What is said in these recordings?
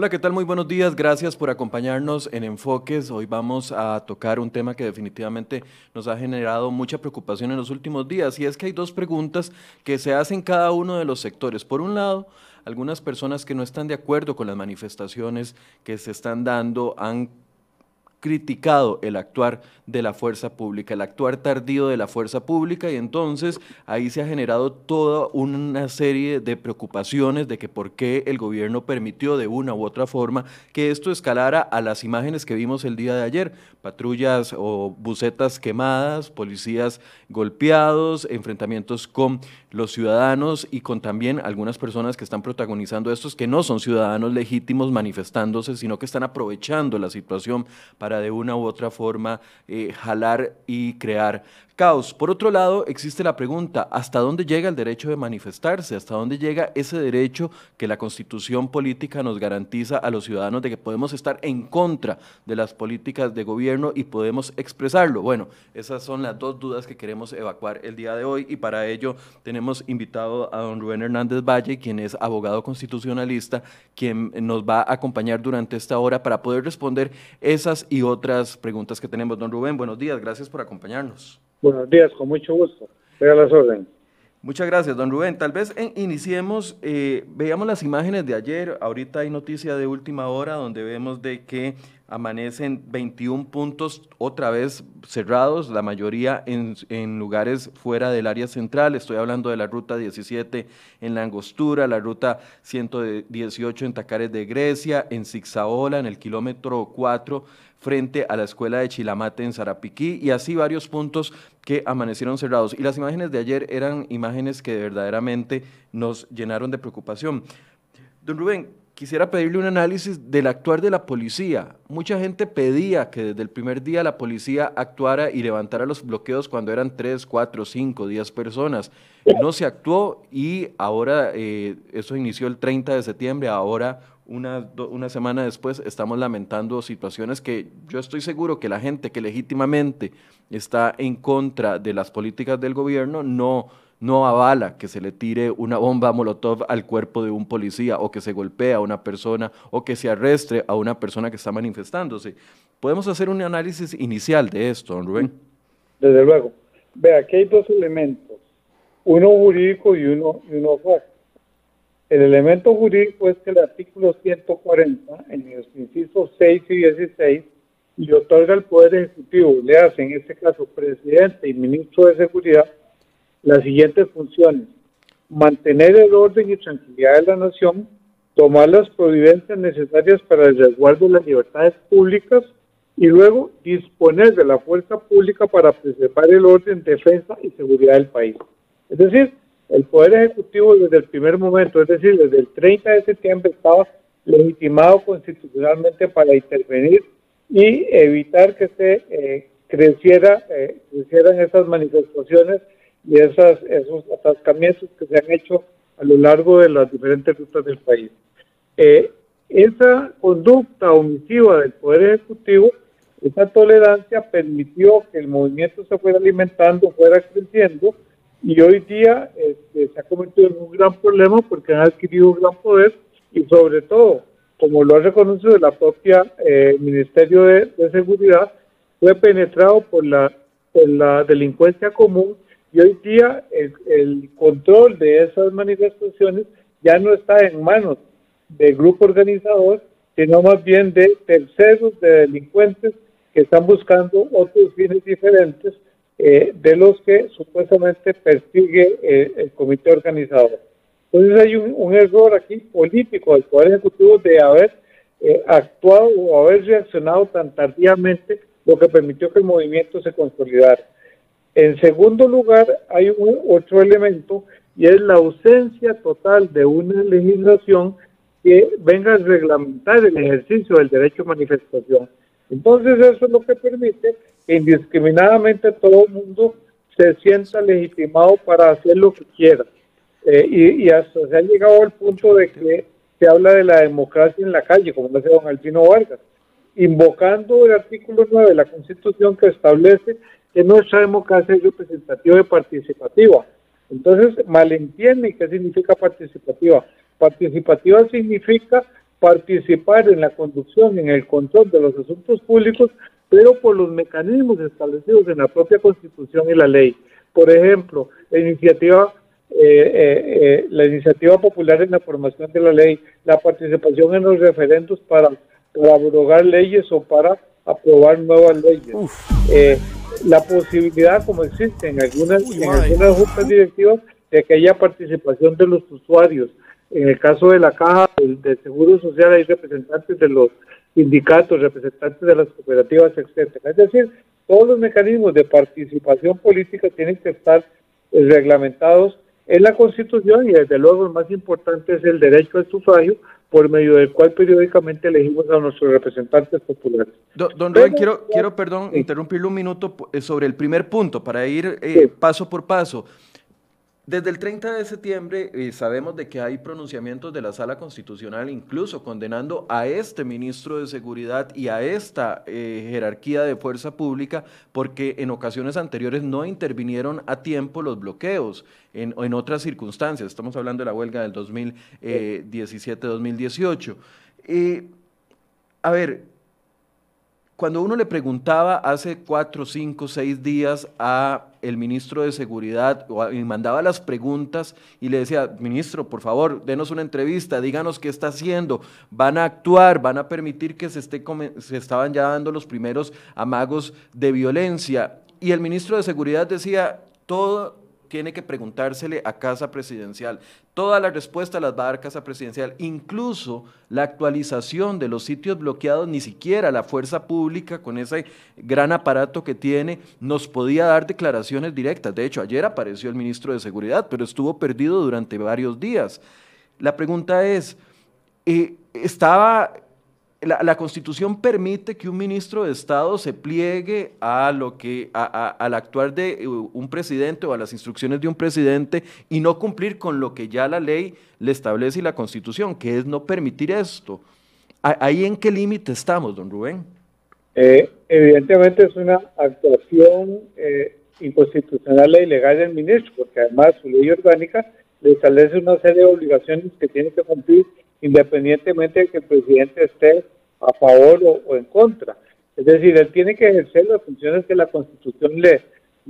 Hola, ¿qué tal? Muy buenos días. Gracias por acompañarnos en Enfoques. Hoy vamos a tocar un tema que definitivamente nos ha generado mucha preocupación en los últimos días y es que hay dos preguntas que se hacen cada uno de los sectores. Por un lado, algunas personas que no están de acuerdo con las manifestaciones que se están dando han criticado el actuar de la fuerza pública, el actuar tardío de la fuerza pública y entonces ahí se ha generado toda una serie de preocupaciones de que por qué el gobierno permitió de una u otra forma que esto escalara a las imágenes que vimos el día de ayer, patrullas o bucetas quemadas, policías golpeados, enfrentamientos con los ciudadanos y con también algunas personas que están protagonizando estos que no son ciudadanos legítimos manifestándose, sino que están aprovechando la situación para de una u otra forma eh, jalar y crear caos. Por otro lado, existe la pregunta, ¿hasta dónde llega el derecho de manifestarse? ¿Hasta dónde llega ese derecho que la constitución política nos garantiza a los ciudadanos de que podemos estar en contra de las políticas de gobierno y podemos expresarlo? Bueno, esas son las dos dudas que queremos evacuar el día de hoy y para ello tenemos invitado a don Rubén Hernández Valle, quien es abogado constitucionalista, quien nos va a acompañar durante esta hora para poder responder esas y otras preguntas que tenemos. Don Rubén, buenos días, gracias por acompañarnos. Buenos días, con mucho gusto. Estoy a las órdenes. Muchas gracias, don Rubén. Tal vez iniciemos, eh, veamos las imágenes de ayer. Ahorita hay noticia de última hora donde vemos de que amanecen 21 puntos otra vez cerrados, la mayoría en, en, lugares fuera del área central. Estoy hablando de la ruta 17 en La Angostura, la ruta 118 en Tacares de Grecia, en Zigzaola, en el kilómetro 4 frente a la escuela de Chilamate en Zarapiquí y así varios puntos que amanecieron cerrados. Y las imágenes de ayer eran imágenes que verdaderamente nos llenaron de preocupación. Don Rubén, quisiera pedirle un análisis del actuar de la policía. Mucha gente pedía que desde el primer día la policía actuara y levantara los bloqueos cuando eran 3, 4, 5, 10 personas. No se actuó y ahora eh, eso inició el 30 de septiembre, ahora una, una, semana después estamos lamentando situaciones que yo estoy seguro que la gente que legítimamente está en contra de las políticas del gobierno no, no avala que se le tire una bomba molotov al cuerpo de un policía o que se golpee a una persona o que se arrestre a una persona que está manifestándose. Podemos hacer un análisis inicial de esto, don Rubén. Desde luego. Vea, aquí hay dos elementos, uno jurídico y uno, y uno fáctico. El elemento jurídico es que el artículo 140, en los incisos 6 y 16, le otorga al Poder Ejecutivo, le hace en este caso presidente y ministro de Seguridad, las siguientes funciones. Mantener el orden y tranquilidad de la nación, tomar las providencias necesarias para el resguardo de las libertades públicas y luego disponer de la fuerza pública para preservar el orden, defensa y seguridad del país. Es decir, el Poder Ejecutivo desde el primer momento, es decir, desde el 30 de septiembre, estaba legitimado constitucionalmente para intervenir y evitar que se eh, eh, crecieran esas manifestaciones y esas, esos atascamientos que se han hecho a lo largo de las diferentes rutas del país. Eh, esa conducta omisiva del Poder Ejecutivo, esa tolerancia permitió que el movimiento se fuera alimentando, fuera creciendo, y hoy día este, se ha convertido en un gran problema porque han adquirido un gran poder y sobre todo, como lo ha reconocido la propia eh, Ministerio de, Seguridad, fue penetrado por la, por la delincuencia común y hoy día el, control de esas manifestaciones ya no está en manos del grupo organizador, sino más bien de terceros, de delincuentes que están buscando otros fines diferentes eh, de los que supuestamente persigue eh, el comité organizador. Entonces hay un, error aquí político del Poder Ejecutivo de haber eh, actuado o haber reaccionado tan tardíamente, lo que permitió que el movimiento se consolidara. En segundo lugar, hay otro elemento y es la ausencia total de una legislación que venga a reglamentar el ejercicio del derecho a manifestación. Entonces eso es lo que permite que indiscriminadamente todo el mundo se sienta legitimado para hacer lo que quiera. Eh, y, hasta se ha llegado al punto de que se habla de la democracia en la calle, como lo hace don Alcino Vargas, invocando el artículo 9 de la Constitución que establece que nuestra democracia es representativa y participativa. Entonces, malentienden qué significa participativa. Participativa significa participar en la conducción, en el control de los asuntos públicos, pero por los mecanismos establecidos en la propia Constitución y la ley. Por ejemplo, la iniciativa, eh, eh, eh, la iniciativa popular en la formación de la ley, la participación en los referendos para, para abrogar leyes o para aprobar nuevas leyes. la posibilidad, como existe en algunas, en algunas juntas directivas, de que haya participación de los usuarios. En el caso de la caja del, Seguro Social hay representantes de los sindicatos, representantes de las cooperativas, etcétera. Es decir, todos los mecanismos de participación política tienen que estar eh, reglamentados en la Constitución y desde luego el más importante es el derecho al sufragio por medio del cual periódicamente elegimos a nuestros representantes populares. Don, Rubén, quiero, quiero, perdón, interrumpirle un minuto eh, sobre el primer punto para ir eh, paso por paso. Desde el 30 de septiembre eh, sabemos de que hay pronunciamientos de la Sala Constitucional incluso condenando a este ministro de Seguridad y a esta eh, jerarquía de fuerza pública porque en ocasiones anteriores no intervinieron a tiempo los bloqueos en, en otras circunstancias. Estamos hablando de la huelga del 2017-2018. Eh, a ver, cuando uno le preguntaba hace cuatro, cinco, seis días a el ministro de Seguridad mandaba las preguntas y le decía, ministro, por favor, denos una entrevista, díganos qué está haciendo, van a actuar, van a permitir que se, esté se estaban ya dando los primeros amagos de violencia. Y el ministro de Seguridad decía, todo, tiene que preguntársele a Casa Presidencial. Todas las respuestas las va a dar Casa Presidencial, incluso la actualización de los sitios bloqueados, ni siquiera la fuerza pública con ese gran aparato que tiene nos podía dar declaraciones directas. De hecho, ayer apareció el ministro de Seguridad, pero estuvo perdido durante varios días. La pregunta es, eh, ¿estaba la, Constitución permite que un ministro de Estado se pliegue a lo que al actuar de uh, un presidente o a las instrucciones de un presidente y no cumplir con lo que ya la ley le establece y la Constitución, que es no permitir esto. ¿Ahí en qué límite estamos, don Rubén? Eh, evidentemente es una actuación eh, inconstitucional e ilegal del ministro, porque además su ley orgánica le establece una serie de obligaciones que tiene que cumplir independientemente de que el presidente esté a favor o, en contra. Es decir, él tiene que ejercer las funciones que la Constitución le,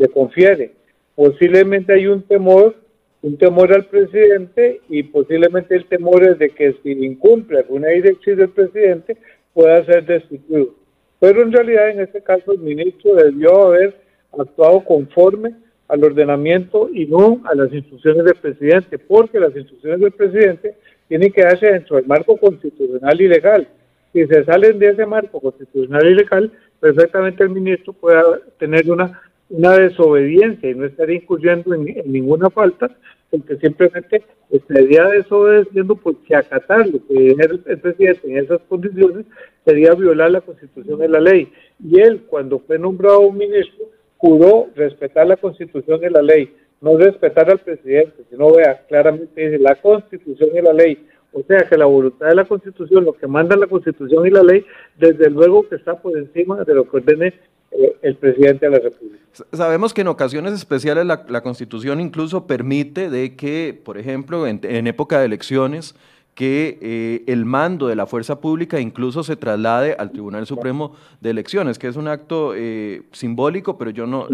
confiere. Posiblemente hay un temor, un temor al presidente y posiblemente el temor es de que si incumple alguna directriz del presidente pueda ser destituido. Pero en realidad en este caso el ministro debió haber actuado conforme al ordenamiento y no a las instrucciones del presidente, porque las instrucciones del presidente tiene que darse dentro del marco constitucional y legal. Si se salen de ese marco constitucional y legal, perfectamente el ministro puede tener una, una desobediencia y no estaría incurriendo en, ninguna falta, porque simplemente estaría desobedeciendo porque acatar lo que dice el, presidente en esas condiciones sería violar la constitución y la ley. Y él, cuando fue nombrado un ministro, juró respetar la constitución y la ley no respetar al presidente, sino vea, claramente dice la constitución y la ley. O sea que la voluntad de la constitución, lo que manda la constitución y la ley, desde luego que está por encima de lo que ordene eh, el presidente de la República. Sabemos que en ocasiones especiales la, constitución incluso permite de que, por ejemplo, en época de elecciones, que eh, el mando de la fuerza pública incluso se traslade al Tribunal Supremo de Elecciones, que es un acto eh, simbólico, pero yo no,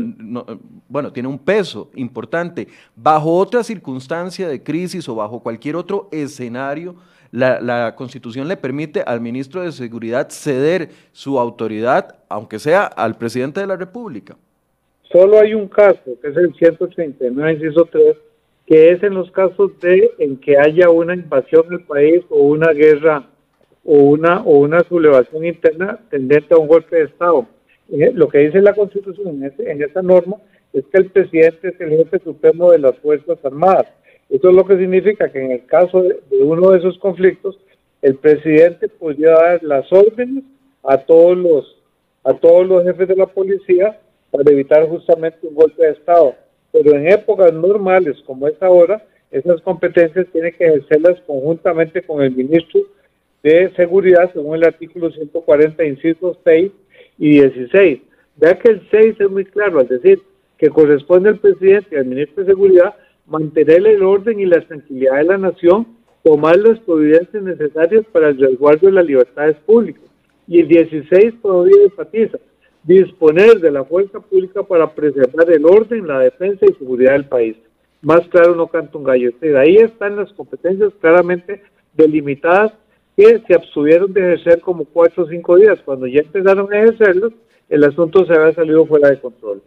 bueno, tiene un peso importante. Bajo otra circunstancia de crisis o bajo cualquier otro escenario, la, la, Constitución le permite al ministro de Seguridad ceder su autoridad, aunque sea al presidente de la República. Solo hay un caso, que es el 139, inciso 3, que es en los casos de en que haya una invasión del país o una guerra o una o una sublevación interna tendente a un golpe de Estado. Eh, lo que dice la Constitución en, en esa norma es que el presidente es el jefe supremo de las Fuerzas Armadas. Eso es lo que significa que en el caso de, uno de esos conflictos, el presidente podría dar las órdenes a todos los a todos los jefes de la policía para evitar justamente un golpe de Estado pero en épocas normales como es ahora, esas competencias tiene que ejercerlas conjuntamente con el ministro de Seguridad, según el artículo 140, incisos 6 y 16. Vea que el 6 es muy claro, al decir que corresponde al presidente y al ministro de Seguridad mantener el orden y la tranquilidad de la nación tomar las providencias necesarias para el resguardo de las libertades públicas. Y el 16 todavía enfatiza disponer de la fuerza pública para preservar el orden, la defensa y seguridad del país. Más claro no canta un gallo. ahí están las competencias claramente delimitadas que se abstuvieron de ejercer como cuatro o cinco días. Cuando ya empezaron a ejercerlos, el asunto se había salido fuera de control.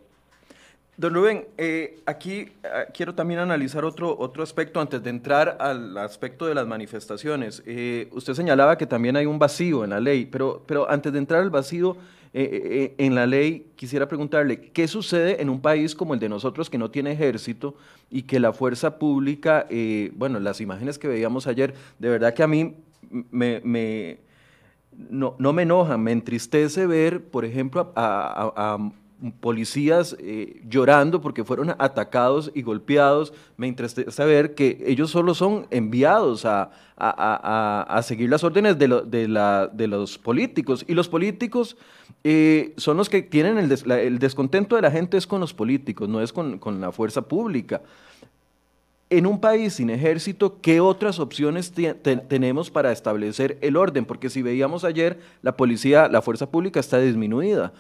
Don Rubén, eh, aquí ah, quiero también analizar otro, otro aspecto antes de entrar al aspecto de las manifestaciones. Eh, usted señalaba que también hay un vacío en la ley, pero, pero antes de entrar al vacío eh, en la ley, quisiera preguntarle, ¿qué sucede en un país como el de nosotros que no tiene ejército y que la fuerza pública, bueno, las imágenes que veíamos ayer, de verdad que a mí me, no, no, me enoja, me entristece ver, por ejemplo, a policías eh, llorando porque fueron atacados y golpeados. Me interesa saber que ellos solo son enviados a, seguir las órdenes de, de, los políticos. Y los políticos eh, son los que tienen el, descontento de la gente es con los políticos, no es con, la fuerza pública. En un país sin ejército, ¿qué otras opciones tenemos para establecer el orden? Porque si veíamos ayer, la policía, la fuerza pública está disminuida.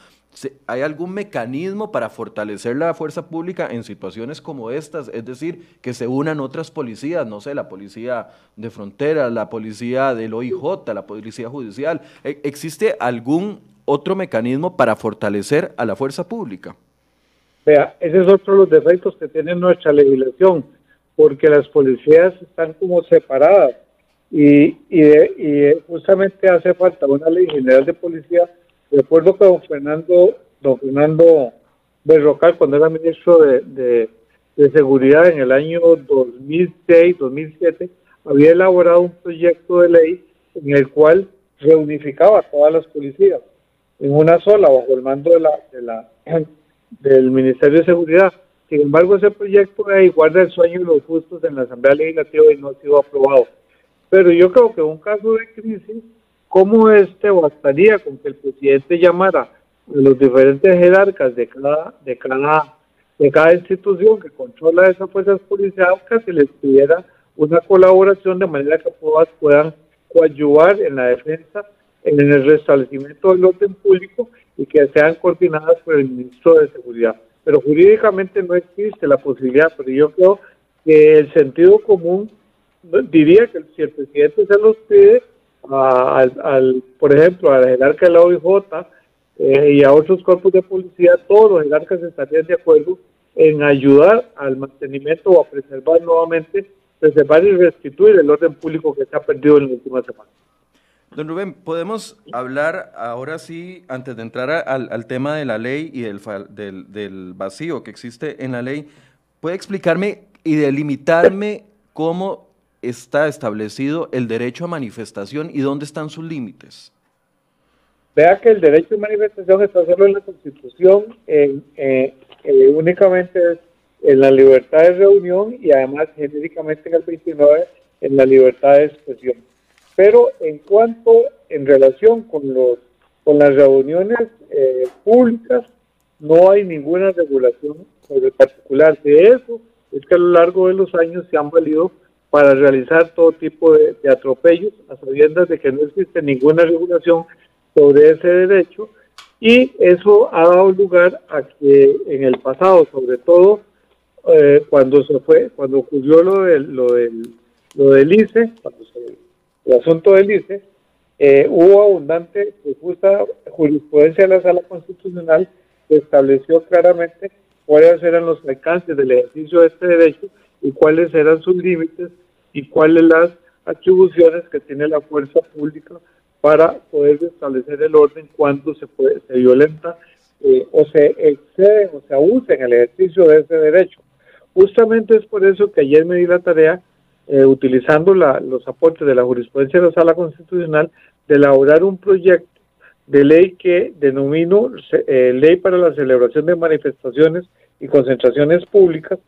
¿Hay algún mecanismo para fortalecer la fuerza pública en situaciones como estas? Es decir, que se unan otras policías, no sé, la policía de frontera, la policía del OIJ, la policía judicial. ¿E-, ¿Existe algún otro mecanismo para fortalecer a la fuerza pública? Vea, ese es otro los defectos que tiene nuestra legislación, porque las policías están como separadas y, y justamente hace falta una ley general de policía de acuerdo con don Fernando, don Fernando Berrocal, cuando era ministro de, Seguridad en el año 2006-2007, había elaborado un proyecto de ley en el cual reunificaba a todas las policías en una sola, bajo el mando de la, de la, del Ministerio de Seguridad. Sin embargo, ese proyecto de guarda el sueño de los justos en la Asamblea Legislativa y no ha sido aprobado. Pero yo creo que en un caso de crisis, ¿Cómo este bastaría con que el presidente llamara a los diferentes jerarcas de cada, de cada, de cada institución que controla esas fuerzas policiales y les pidiera una colaboración de manera que puedan coadyuvar en la defensa, en el restablecimiento del orden público y que sean coordinadas por el ministro de Seguridad. Pero jurídicamente no existe la posibilidad, pero yo creo que el sentido común diría que si el presidente se los pide, al, por ejemplo, al jerarca de la OIJ eh, y a otros cuerpos de policía, todos los jerarcas estarían de acuerdo en ayudar al mantenimiento o a preservar nuevamente, preservar y restituir el orden público que se ha perdido en la última semana. Don Rubén, podemos hablar ahora sí, antes de entrar al, al tema de la ley y del, del, del, vacío que existe en la ley, ¿puede explicarme y delimitarme cómo está establecido el derecho a manifestación y dónde están sus límites? Vea que el derecho a manifestación está solo en la Constitución, en, eh, eh, únicamente en la libertad de reunión y además genéricamente en el 29 en la libertad de expresión. Pero en cuanto en relación con los con las reuniones eh, públicas, no hay ninguna regulación sobre particular. De eso es que a lo largo de los años se han valido para realizar todo tipo de, atropellos, a sabiendas de que no existe ninguna regulación sobre ese derecho, y eso ha dado lugar a que en el pasado, sobre todo eh, cuando se fue, cuando ocurrió lo del, lo del, lo del ICE, cuando el asunto del ICE, eh, hubo abundante justa jurisprudencia de la Sala Constitucional que estableció claramente cuáles eran los alcances del ejercicio de este derecho y cuáles eran sus límites y cuáles las atribuciones que tiene la fuerza pública para poder establecer el orden cuando se, puede, se violenta eh, o se excede o se abusa en el ejercicio de ese derecho. Justamente es por eso que ayer me di la tarea, eh, utilizando los aportes de la jurisprudencia de la Sala Constitucional, de elaborar un proyecto de ley que denomino eh, Ley para la Celebración de Manifestaciones y Concentraciones Públicas,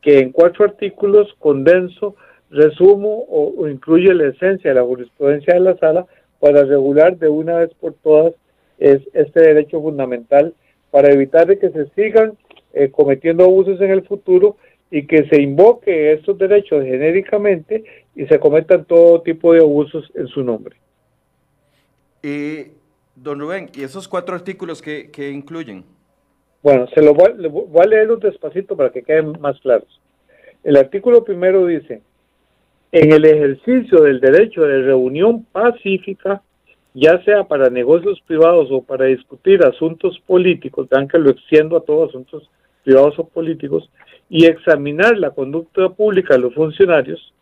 que en cuatro artículos condenso, resumo o, incluye la esencia de la jurisprudencia de la sala para regular de una vez por todas es, este derecho fundamental para evitar que se sigan eh, cometiendo abusos en el futuro y que se invoque estos derechos genéricamente y se cometan todo tipo de abusos en su nombre. Y, don Rubén, ¿y esos cuatro artículos qué, incluyen? Bueno, se lo voy, voy a leerlos despacito para que queden más claros. El artículo primero dice, en el ejercicio del derecho de reunión pacífica, ya sea para negocios privados o para discutir asuntos políticos, vean que lo extiendo a todos asuntos privados o políticos, y examinar la conducta pública de los funcionarios,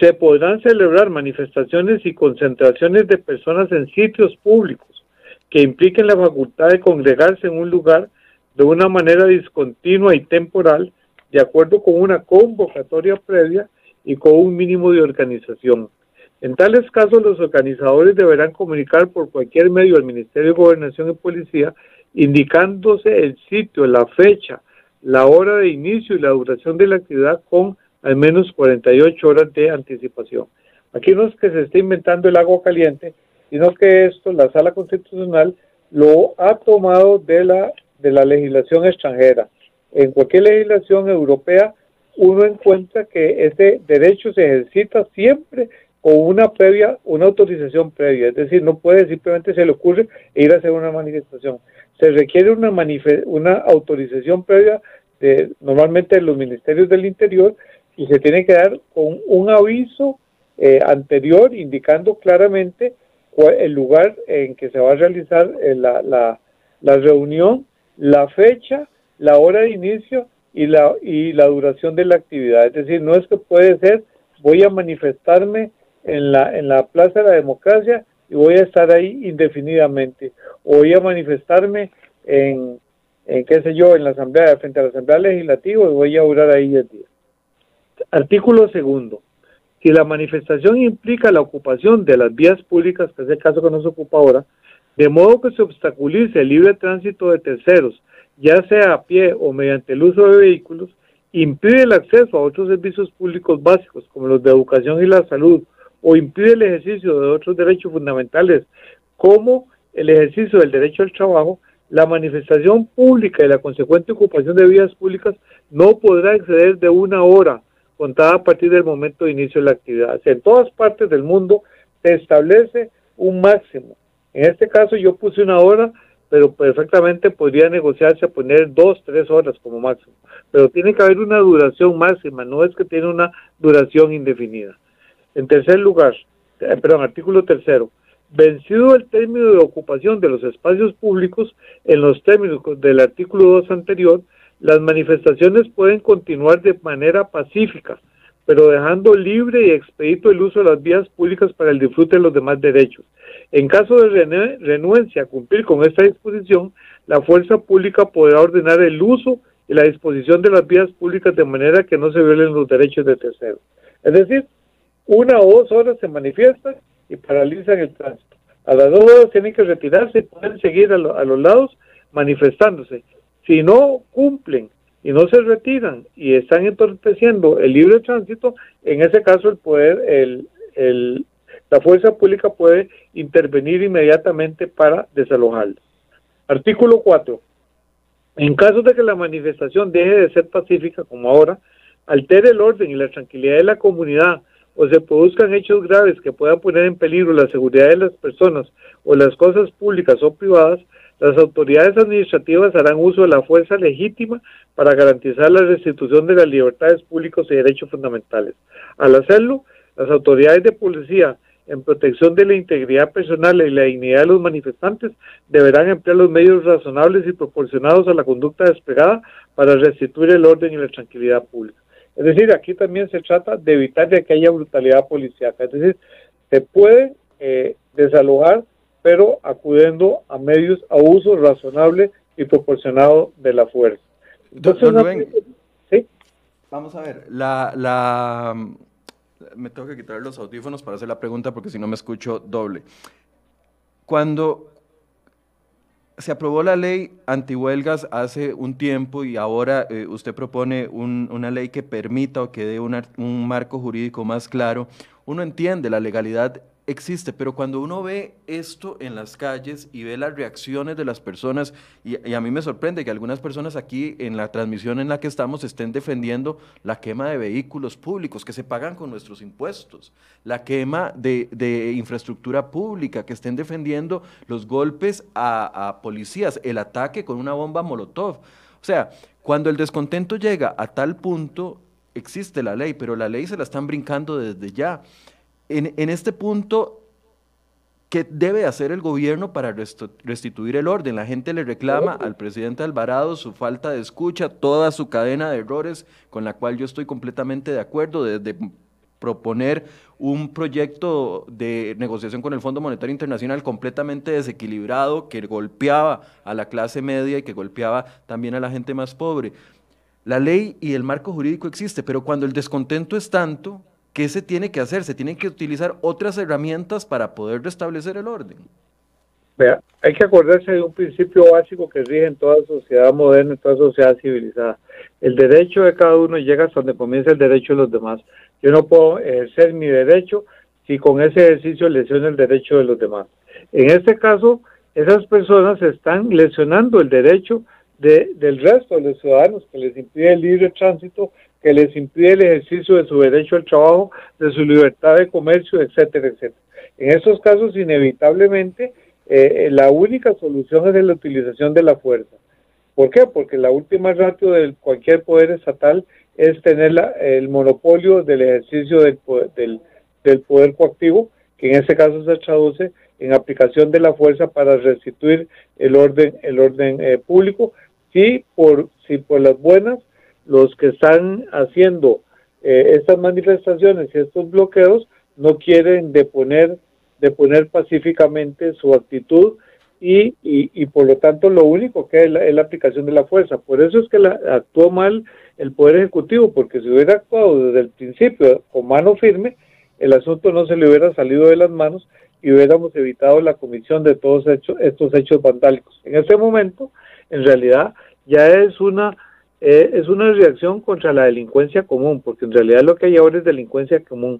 se podrán celebrar manifestaciones y concentraciones de personas en sitios públicos que impliquen la facultad de congregarse en un lugar de una manera discontinua y temporal, de acuerdo con una convocatoria previa y con un mínimo de organización. En tales casos, los organizadores deberán comunicar por cualquier medio al Ministerio de Gobernación y Policía, indicándose el sitio, la fecha, la hora de inicio y la duración de la actividad con al menos 48 horas de anticipación. Aquí no es que se esté inventando el agua caliente, sino que esto la Sala Constitucional lo ha tomado de la, de la legislación extranjera. En cualquier legislación europea uno encuentra que ese derecho se ejercita siempre con una previa, una autorización previa, es decir, no puede simplemente se le ocurre ir a hacer una manifestación. Se requiere una, una autorización previa de normalmente de los ministerios del interior y se tiene que dar con un aviso eh, anterior indicando claramente el lugar en que se va a realizar eh, la, la, la reunión, la fecha, la hora de inicio y la, y la duración de la actividad. Es decir, no es que puede ser, voy a manifestarme en la, en la Plaza de la Democracia y voy a estar ahí indefinidamente. O voy a manifestarme en, en qué sé yo, en la Asamblea, frente a la Asamblea Legislativa y voy a durar ahí el día. Artículo segundo. Si la manifestación implica la ocupación de las vías públicas, que es el caso que nos ocupa ahora, de modo que se obstaculice el libre tránsito de terceros, ya sea a pie o mediante el uso de vehículos, impide el acceso a otros servicios públicos básicos como los de educación y la salud, o impide el ejercicio de otros derechos fundamentales como el ejercicio del derecho al trabajo, la manifestación pública y la consecuente ocupación de vías públicas no podrá exceder de una hora contada a partir del momento de inicio de la actividad. en todas partes del mundo se establece un máximo. En este caso yo puse una hora, pero perfectamente podría negociarse a poner dos, tres horas como máximo. Pero tiene que haber una duración máxima, no es que tiene una duración indefinida. En tercer lugar, eh, perdón, artículo tercero, vencido el término de ocupación de los espacios públicos en los términos del artículo 2 anterior, las manifestaciones pueden continuar de manera pacífica, pero dejando libre y expedito el uso de las vías públicas para el disfrute de los demás derechos. En caso de renuencia a cumplir con esta disposición, la fuerza pública podrá ordenar el uso y la disposición de las vías públicas de manera que no se violen los derechos de terceros. Es decir, una o dos horas se manifiestan y paralizan el tránsito. A las dos horas tienen que retirarse y pueden seguir a, a los lados manifestándose. Si no cumplen y no se retiran y están entorpeciendo el libre tránsito, en ese caso el poder, el, el, la fuerza pública puede intervenir inmediatamente para desalojarlos. Artículo 4. En caso de que la manifestación deje de ser pacífica, como ahora, altere el orden y la tranquilidad de la comunidad o se produzcan hechos graves que puedan poner en peligro la seguridad de las personas o las cosas públicas o privadas, las autoridades administrativas harán uso de la fuerza legítima para garantizar la restitución de las libertades públicas y derechos fundamentales. Al hacerlo, las autoridades de policía, en protección de la integridad personal y la dignidad de los manifestantes, deberán emplear los medios razonables y proporcionados a la conducta despegada para restituir el orden y la tranquilidad pública. Es decir, aquí también se trata de evitar que haya brutalidad policial. Es decir, se puede eh, desalojar pero acudiendo a medios a uso razonable y proporcionado de la fuerza. Entonces, ¿sí? Vamos a ver, la, la, me tengo que quitar los audífonos para hacer la pregunta porque si no me escucho doble. Cuando se aprobó la ley antihuelgas hace un tiempo y ahora eh, usted propone una ley que permita o que dé un marco jurídico más claro, uno entiende, la legalidad existe, pero cuando uno ve esto en las calles y ve las reacciones de las personas, y, a mí me sorprende que algunas personas aquí en la transmisión en la que estamos estén defendiendo la quema de vehículos públicos que se pagan con nuestros impuestos, la quema de, infraestructura pública, que estén defendiendo los golpes a, a policías, el ataque con una bomba Molotov. O sea, cuando el descontento llega a tal punto, existe la ley, pero la ley se la están brincando desde ya en, este punto, ¿qué debe hacer el gobierno para restituir el orden? La gente le reclama al presidente Alvarado su falta de escucha, toda su cadena de errores, con la cual yo estoy completamente de acuerdo, desde proponer un proyecto de negociación con el Fondo Monetario Internacional completamente desequilibrado, que golpeaba a la clase media y que golpeaba también a la gente más pobre. La ley y el marco jurídico existe, pero cuando el descontento es tanto, ¿qué se tiene que hacer? Se tienen que utilizar otras herramientas para poder restablecer el orden. Vea, hay que acordarse de un principio básico que rige en toda sociedad moderna, en toda sociedad civilizada. El derecho de cada uno llega hasta donde comienza el derecho de los demás. Yo no puedo ejercer mi derecho si con ese ejercicio lesiono el derecho de los demás. En este caso, esas personas están lesionando el derecho del resto de los ciudadanos que les impide el libre tránsito que les impide el ejercicio de su derecho al trabajo, de su libertad de comercio, etcétera, etcétera. En estos casos, inevitablemente, eh, la única solución es la utilización de la fuerza. ¿Por qué? Porque la última ratio de cualquier poder estatal es tener el monopolio del ejercicio del poder, del, poder coactivo, que en este caso se traduce en aplicación de la fuerza para restituir el orden, el orden eh, público, si por, si por las buenas los que están haciendo eh, estas manifestaciones y estos bloqueos no quieren deponer, deponer pacíficamente su actitud y, y, por lo tanto lo único que es la, es la, aplicación de la fuerza. Por eso es que la, actuó mal el Poder Ejecutivo, porque si hubiera actuado desde el principio con mano firme, el asunto no se le hubiera salido de las manos y hubiéramos evitado la comisión de todos estos hechos vandálicos. En este momento, en realidad, ya es una eh, es una reacción contra la delincuencia común, porque en realidad lo que hay ahora es delincuencia común.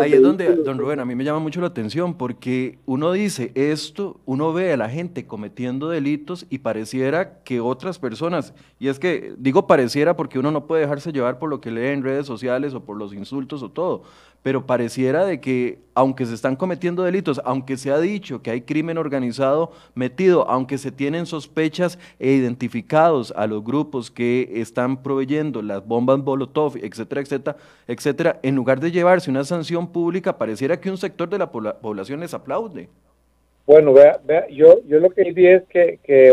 ahí es donde, don Rubén, a mí me llama mucho la atención, porque uno dice esto, uno ve a la gente cometiendo delitos y pareciera que otras personas, y es que digo pareciera porque uno no puede dejarse llevar por lo que lee en redes sociales o por los insultos o todo, pero pareciera de que aunque se están cometiendo delitos, aunque se ha dicho que hay crimen organizado metido, aunque se tienen sospechas e identificados a los grupos que están proveyendo las bombas Molotov, etcétera, etcétera, etcétera, en lugar de llevarse una sanción pública, pareciera que un sector de la población les aplaude. Bueno, vea, vea yo, yo lo que diría es que, que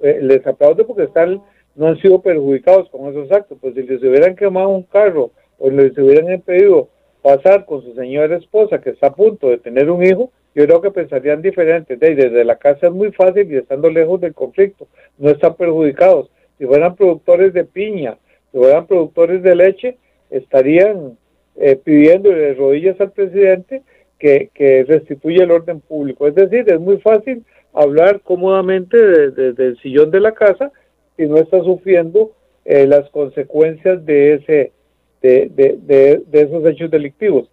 eh, les aplaude porque están, no han sido perjudicados con esos actos, pues si les hubieran quemado un carro o les hubieran impedido pasar con su señora esposa que está a punto de tener un hijo, yo creo que pensarían diferente. desde la casa es muy fácil y estando lejos del conflicto, no están perjudicados. Si fueran productores de piña, si fueran productores de leche, estarían eh, pidiendo de rodillas al presidente que, que restituya el orden público. Es decir, es muy fácil hablar cómodamente desde el sillón de la casa si no está sufriendo eh, las consecuencias de ese de, de, de, esos hechos delictivos.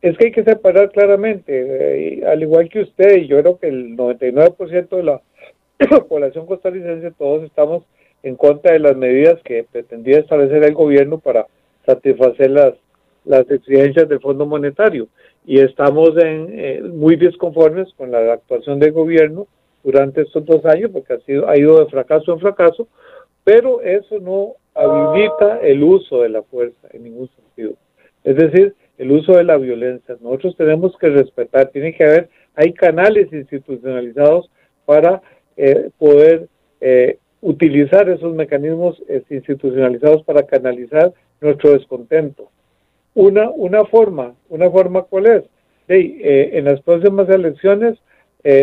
Es que hay que separar claramente, eh, al igual que usted, y yo creo que el 99% de la población costarricense, todos estamos en contra de las medidas que pretendía establecer el gobierno para satisfacer las, las exigencias del Fondo Monetario. Y estamos en, eh, muy disconformes con la actuación del gobierno durante estos dos años, porque ha, sido, ha ido de fracaso en fracaso, pero eso no habilita el uso de la fuerza en ningún sentido. Es decir, el uso de la violencia. Nosotros tenemos que respetar, tiene que haber, hay canales institucionalizados para eh, poder eh, utilizar esos mecanismos eh, institucionalizados para canalizar nuestro descontento. Una, una forma, una forma cuál es? en las próximas elecciones,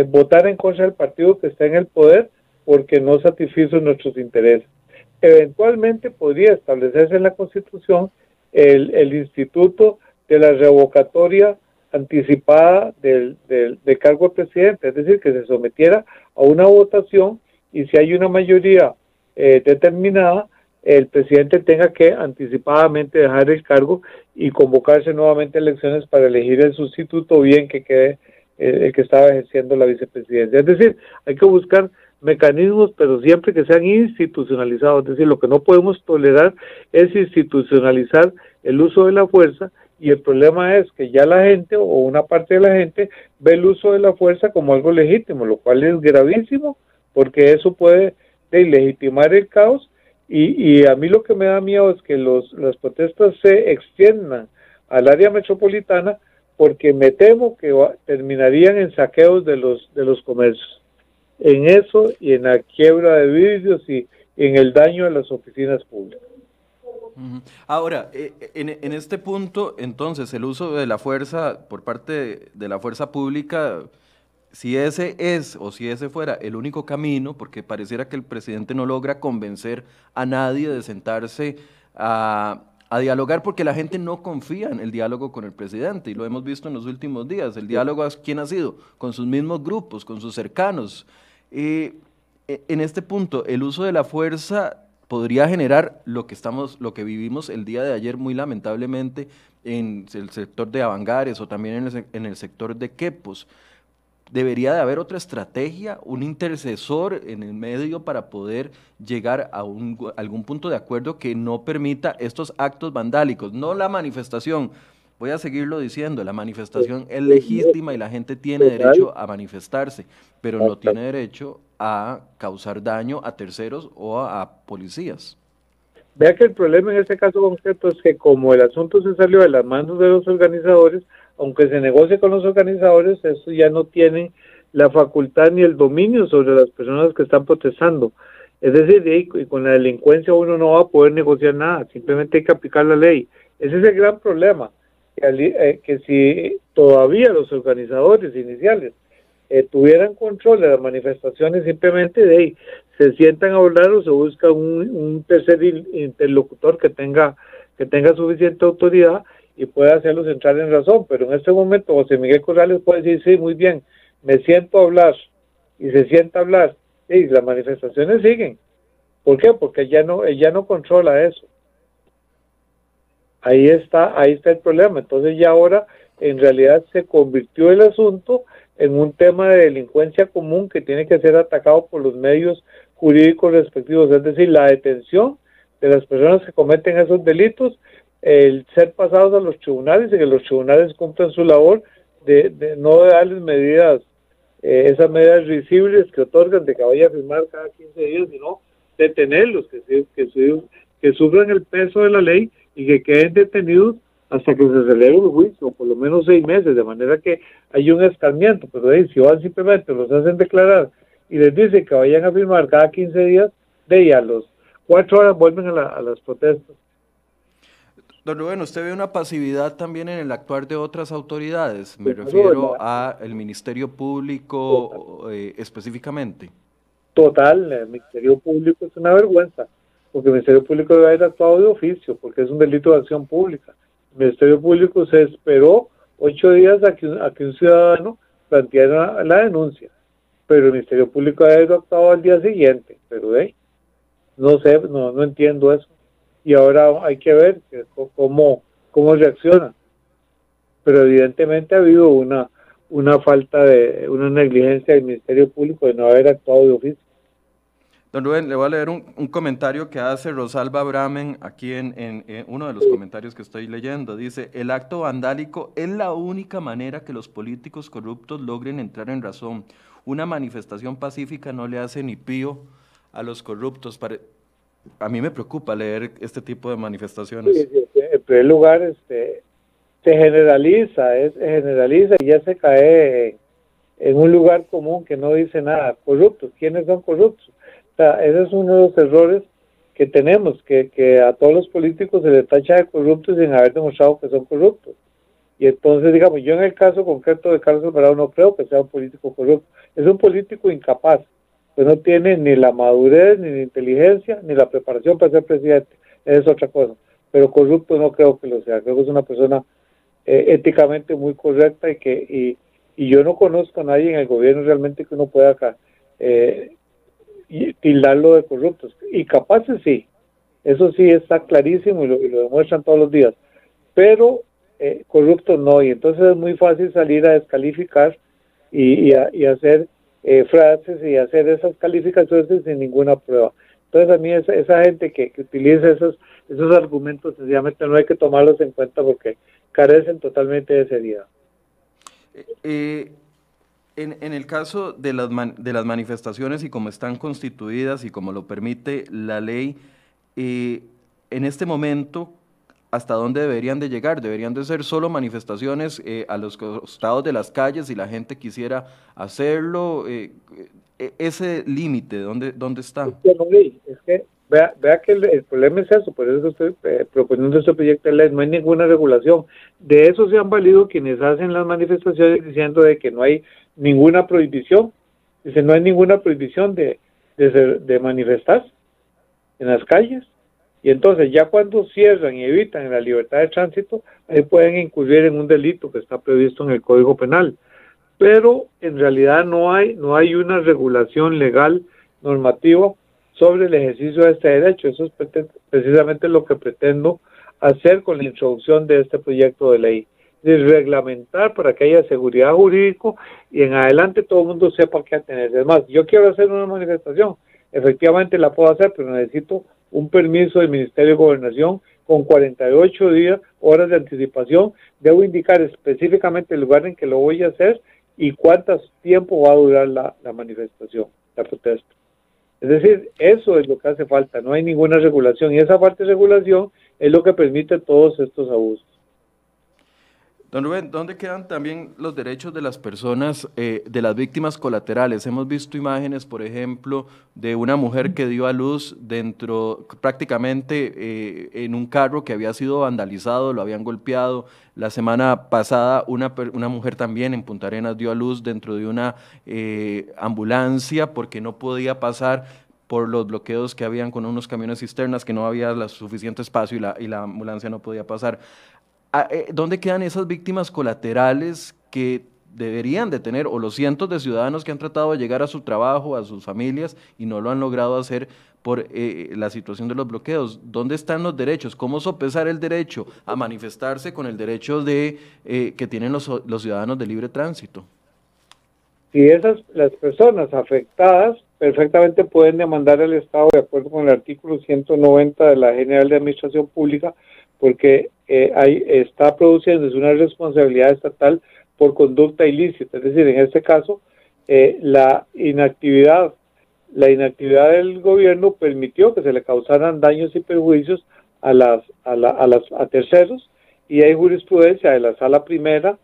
votar en contra del partido que está en el poder porque no satisfizo nuestros intereses. Eventualmente podría establecerse en la Constitución el, el instituto de la revocatoria anticipada del, del, cargo de presidente, es decir, que se sometiera a una votación y si hay una mayoría eh, determinada, el presidente tenga que anticipadamente dejar el cargo y convocarse nuevamente a elecciones para elegir el sustituto bien que quede eh, el que estaba ejerciendo la vicepresidencia. Es decir, hay que buscar mecanismos, pero siempre que sean institucionalizados. Es decir, lo que no podemos tolerar es institucionalizar el uso de la fuerza y el problema es que ya la gente o una parte de la gente ve el uso de la fuerza como algo legítimo, lo cual es gravísimo porque eso puede legitimar el caos y, y a mí lo que me da miedo es que los, las protestas se extiendan al área metropolitana porque me temo que terminarían en saqueos de los, de los comercios. En eso y en la quiebra de vidrios y en el daño a las oficinas públicas. Ahora, eh, en, este punto, entonces, el uso de la fuerza por parte de, la fuerza pública, si ese es o si ese fuera el único camino, porque pareciera que el presidente no logra convencer a nadie de sentarse a, dialogar porque la gente no confía en el diálogo con el presidente y lo hemos visto en los últimos días. El diálogo, ¿quién ha sido? Con sus mismos grupos, con sus cercanos. Eh, en este punto, el uso de la fuerza podría generar lo que estamos, lo que vivimos el día de ayer muy lamentablemente en el sector de Avangares o también en el, sector de Quepos. Debería de haber otra estrategia, un intercesor en el medio para poder llegar a, un, algún punto de acuerdo que no permita estos actos vandálicos, no la manifestación. Voy a seguirlo diciendo, la manifestación es legítima y la gente tiene derecho a manifestarse, pero no tiene derecho a causar daño a terceros o a, policías. Vea que el problema en este caso concreto es que como el asunto se salió de las manos de los organizadores, aunque se negocie con los organizadores, eso ya no tienen la facultad ni el dominio sobre las personas que están protestando. Es decir, y con la delincuencia uno no va a poder negociar nada, simplemente hay que aplicar la ley. Ese es el gran problema, que, eh, que si todavía los organizadores iniciales eh, tuvieran control de las manifestaciones, simplemente de ahí se sientan a hablar o se busca un, tercer interlocutor que tenga, que tenga suficiente autoridad y pueda hacerlos entrar en razón. Pero en este momento José Miguel Corrales puede decir, sí, muy bien, me siento a hablar y se sienta a hablar y las manifestaciones siguen. ¿Por qué? Porque ya no, ella no controla eso. Ahí está, ahí está el problema. Entonces ya ahora en realidad se convirtió el asunto en un tema de delincuencia común que tiene que ser atacado por los medios jurídicos respectivos, es decir, la detención de las personas que cometen esos delitos, el ser pasados a los tribunales y que los tribunales cumplan su labor de, no darles medidas, eh, esas medidas risibles que otorgan de que vaya a firmar cada 15 días, sino detenerlos, que, que, que sufran el peso de la ley y que queden detenidos hasta que se celebre un juicio, por lo menos seis meses, de manera que hay un escarmiento. Pero ahí, si van simplemente los hacen declarar y les dicen que vayan a firmar cada 15 días, de ahí a los cuatro horas vuelven a, las protestas. Don Rubén, ¿usted ve una pasividad también en el actuar de otras autoridades? Me refiero a el Ministerio Público eh, específicamente. Total, el Ministerio Público es una vergüenza, porque el Ministerio Público debe haber actuado de oficio, porque es un delito de acción pública. El Ministerio Público se esperó ocho días a que, a que un ciudadano planteara la denuncia, pero el Ministerio Público ha actuado al día siguiente, pero de no sé, no, no entiendo eso. Y ahora hay que ver cómo, cómo reacciona. Pero evidentemente ha habido una, una falta de, una negligencia del Ministerio Público de no haber actuado de oficio. Don Rubén, le voy a leer un, comentario que hace Rosalba Bramen aquí en, uno de los comentarios que estoy leyendo. Dice, el acto vandálico es la única manera que los políticos corruptos logren entrar en razón. Una manifestación pacífica no le hace ni pío a los corruptos. A mí me preocupa leer este tipo de manifestaciones. en primer lugar, este, se generaliza, se generaliza y ya se cae en un lugar común que no dice nada. Corruptos, ¿quiénes son corruptos? Ese es uno de los errores que tenemos, que, que a todos los políticos se les tacha de corruptos sin haber demostrado que son corruptos. Y entonces, digamos, yo en el caso concreto de Carlos Alvarado no creo que sea un político corrupto. Es un político incapaz, que no tiene ni la madurez, ni la inteligencia, ni la preparación para ser presidente. Es otra cosa. Pero corrupto no creo que lo sea. Creo que es una persona eh, éticamente muy correcta y que y, y, yo no conozco a nadie en el gobierno realmente que uno pueda acá, eh, y tildarlo de corruptos. Y capaces sí, Eso sí está clarísimo y lo, demuestran todos los días. Pero eh, corruptos no, y entonces es muy fácil salir a descalificar y, y, hacer eh, frases y hacer esas calificaciones sin ninguna prueba. Entonces a mí esa, esa gente que, que utiliza esos, esos argumentos sencillamente no hay que tomarlos en cuenta porque carecen totalmente de seriedad. Eh, en, en, el caso de las, de las manifestaciones y como están constituidas y como lo permite la ley, eh, en este momento, ¿hasta dónde deberían de llegar? ¿Deberían de ser solo manifestaciones eh, a los costados de las calles si la gente quisiera hacerlo? Eh, ¿Ese límite, ¿dónde, dónde está? Es que, vea, vea que el, problema es eso, por eso estoy proponiendo este proyecto de ley, no hay ninguna regulación. De eso se han valido quienes hacen las manifestaciones diciendo de que no hay ninguna prohibición. Dice, no hay ninguna prohibición de, de, de manifestarse en las calles. Y entonces ya cuando cierran y evitan la libertad de tránsito, ahí pueden incurrir en un delito que está previsto en el Código Penal. Pero en realidad no hay, no hay una regulación legal normativa sobre el ejercicio de este derecho. Eso es precisamente lo que pretendo hacer con la introducción de este proyecto de ley. De reglamentar para que haya seguridad jurídica y en adelante todo el mundo sepa qué tener. Es más, yo quiero hacer una manifestación efectivamente la puedo hacer, pero necesito un permiso del Ministerio de Gobernación con 48 días, horas de anticipación. Debo indicar específicamente el lugar en que lo voy a hacer y cuánto tiempo va a durar la manifestación, la protesta. Es decir, eso es lo que hace falta, no hay ninguna regulación y esa parte de regulación es lo que permite todos estos abusos. Don Rubén, ¿dónde quedan también los derechos de las personas, eh, de las víctimas colaterales? Hemos visto imágenes, por ejemplo, de una mujer que dio a luz dentro, prácticamente eh, en un carro que había sido vandalizado, lo habían golpeado. La semana pasada una, una mujer también en Punta Arenas dio a luz dentro de una eh, ambulancia porque no podía pasar por los bloqueos que habían con unos camiones cisternas, que no había suficiente espacio y la, y la ambulancia no podía pasar. Ah, eh, ¿dónde quedan esas víctimas colaterales que deberían de tener, o los cientos de ciudadanos que han tratado de llegar a su trabajo, a sus familias, y no lo han logrado hacer por eh, la situación de los bloqueos? ¿Dónde están los derechos? ¿Cómo sopesar el derecho a manifestarse con el derecho de, eh, que tienen los, los ciudadanos de libre tránsito? Si esas, las personas afectadas perfectamente pueden demandar al Estado de acuerdo con el artículo 190 de la General de Administración Pública porque eh, hay, está produciendo una responsabilidad estatal por conducta ilícita. Es decir, en este caso, eh, la inactividad la inactividad del gobierno permitió que se le causaran daños y perjuicios a las a, a, las, a terceros y hay jurisprudencia de la sala primera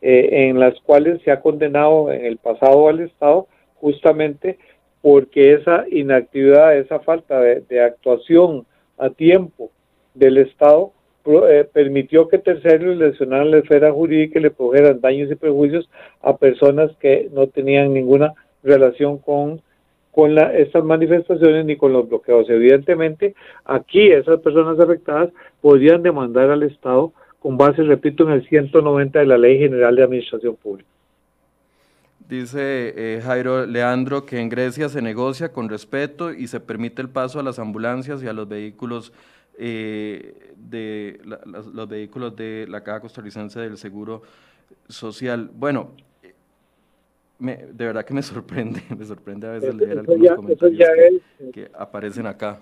eh, en las cuales se ha condenado en el pasado al Estado justamente porque esa inactividad, esa falta de actuación a tiempo del Estado eh, permitió que terceros lesionaran la esfera jurídica y le produjeran daños y perjuicios a personas que no tenían ninguna relación con, con la, estas manifestaciones ni con los bloqueos. Evidentemente, aquí esas personas afectadas podrían demandar al Estado con base, repito, en el 190 de la Ley General de Administración Pública. Dice eh, Jairo Leandro que en Grecia se negocia con respeto y se permite el paso a las ambulancias y a los vehículos eh, de los vehículos de la Caja Costarricense del Seguro Social. Bueno, de verdad que me sorprende, me sorprende a veces leer algunos comentarios que, aparecen acá.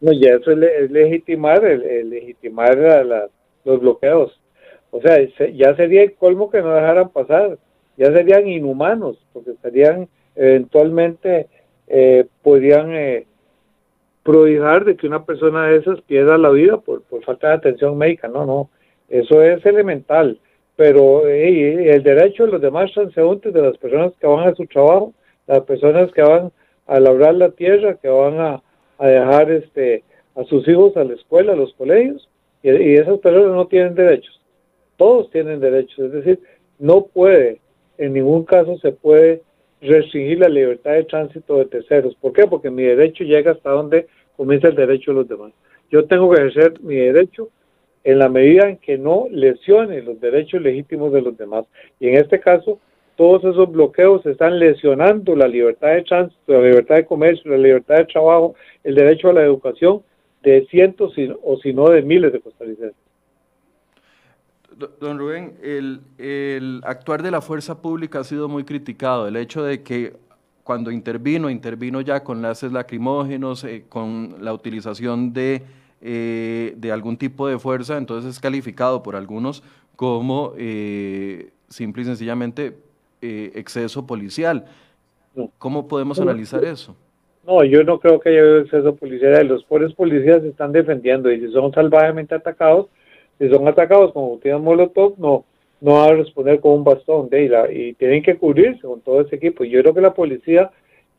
No, ya eso es, legitimar, el, legitimar los bloqueos. O sea, ya sería el colmo que no dejaran pasar, ya serían inhumanos, porque estarían eventualmente, eh, podrían eh, prodigar de que una persona de esas pierda la vida por, por falta de atención médica. No, no, eso es elemental. Pero el derecho de los demás transeúntes, de las personas que van a su trabajo, las personas que van a labrar la tierra, que van a, a dejar este a sus hijos a la escuela, a los colegios, y, y esas personas no tienen derechos. Todos tienen derechos, es decir, no puede, en ningún caso se puede restringir la libertad de tránsito de terceros. ¿Por qué? Porque mi derecho llega hasta donde comienza el derecho de los demás. Yo tengo que ejercer mi derecho en la medida en que no lesione los derechos legítimos de los demás. Y en este caso, todos esos bloqueos están lesionando la libertad de tránsito, la libertad de comercio, la libertad de trabajo, el derecho a la educación de cientos o si no de miles de costarricenses. Don Rubén, el, el, actuar de la fuerza pública ha sido muy criticado. El hecho de que cuando intervino, intervino ya con laces lacrimógenos, eh, con la utilización de, eh, de, algún tipo de fuerza, entonces es calificado por algunos como eh, simple y sencillamente exceso policial. ¿Cómo podemos analizar eso? No, yo no creo que haya exceso policial. Los pobres policías se están defendiendo y si son salvajemente atacados, si son atacados con botellas molotov, no, no va a responder con un bastón de y, y tienen que cubrirse con todo ese equipo. Yo creo que la policía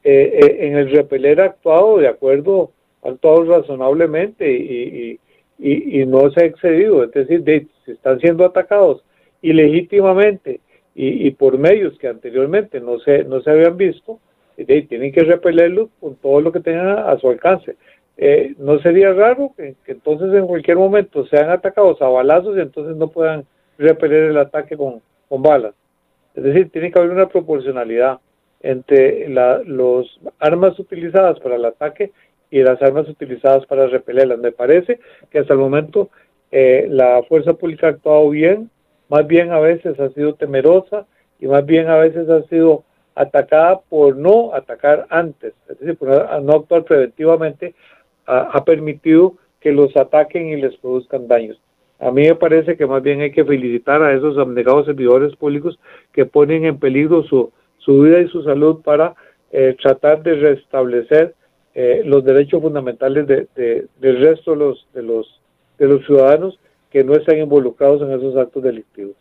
eh, eh, en el repeler ha actuado de acuerdo, ha actuado razonablemente y, y, y, no se ha excedido. Es decir, de, se están siendo atacados ilegítimamente y, por medios que anteriormente no se, no se habían visto, de, tienen que repelerlos con todo lo que tengan a su alcance. Eh, no sería raro que, entonces en cualquier momento sean atacados a balazos y entonces no puedan repeler el ataque con, con balas. Es decir, tiene que haber una proporcionalidad entre las armas utilizadas para el ataque y las armas utilizadas para repelerlas. Me parece que hasta el momento eh, la fuerza pública ha actuado bien, más bien a veces ha sido temerosa y más bien a veces ha sido atacada por no atacar antes, es decir, por no actuar preventivamente, ha permitido que los ataquen y les produzcan daños. A mí me parece que más bien hay que felicitar a esos abnegados servidores públicos que ponen en peligro su, su vida y su salud para eh, tratar de restablecer eh, los derechos fundamentales de, del resto de los, de, los, de los ciudadanos que no están involucrados en esos actos delictivos.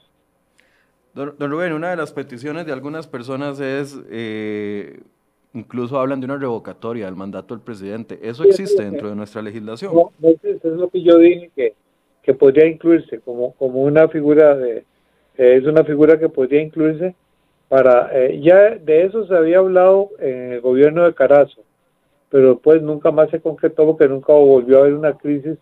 Don, Rubén, una de las peticiones de algunas personas es, eh, incluso hablan de una revocatoria del mandato del presidente. ¿Eso existe dentro de nuestra legislación? No, no existe, es lo que yo dije, que que podría incluirse como, como una figura de, eh, es una figura que podría incluirse para, eh, ya de eso se había hablado en el gobierno de Carazo, pero pues nunca más se concretó porque nunca volvió a haber una crisis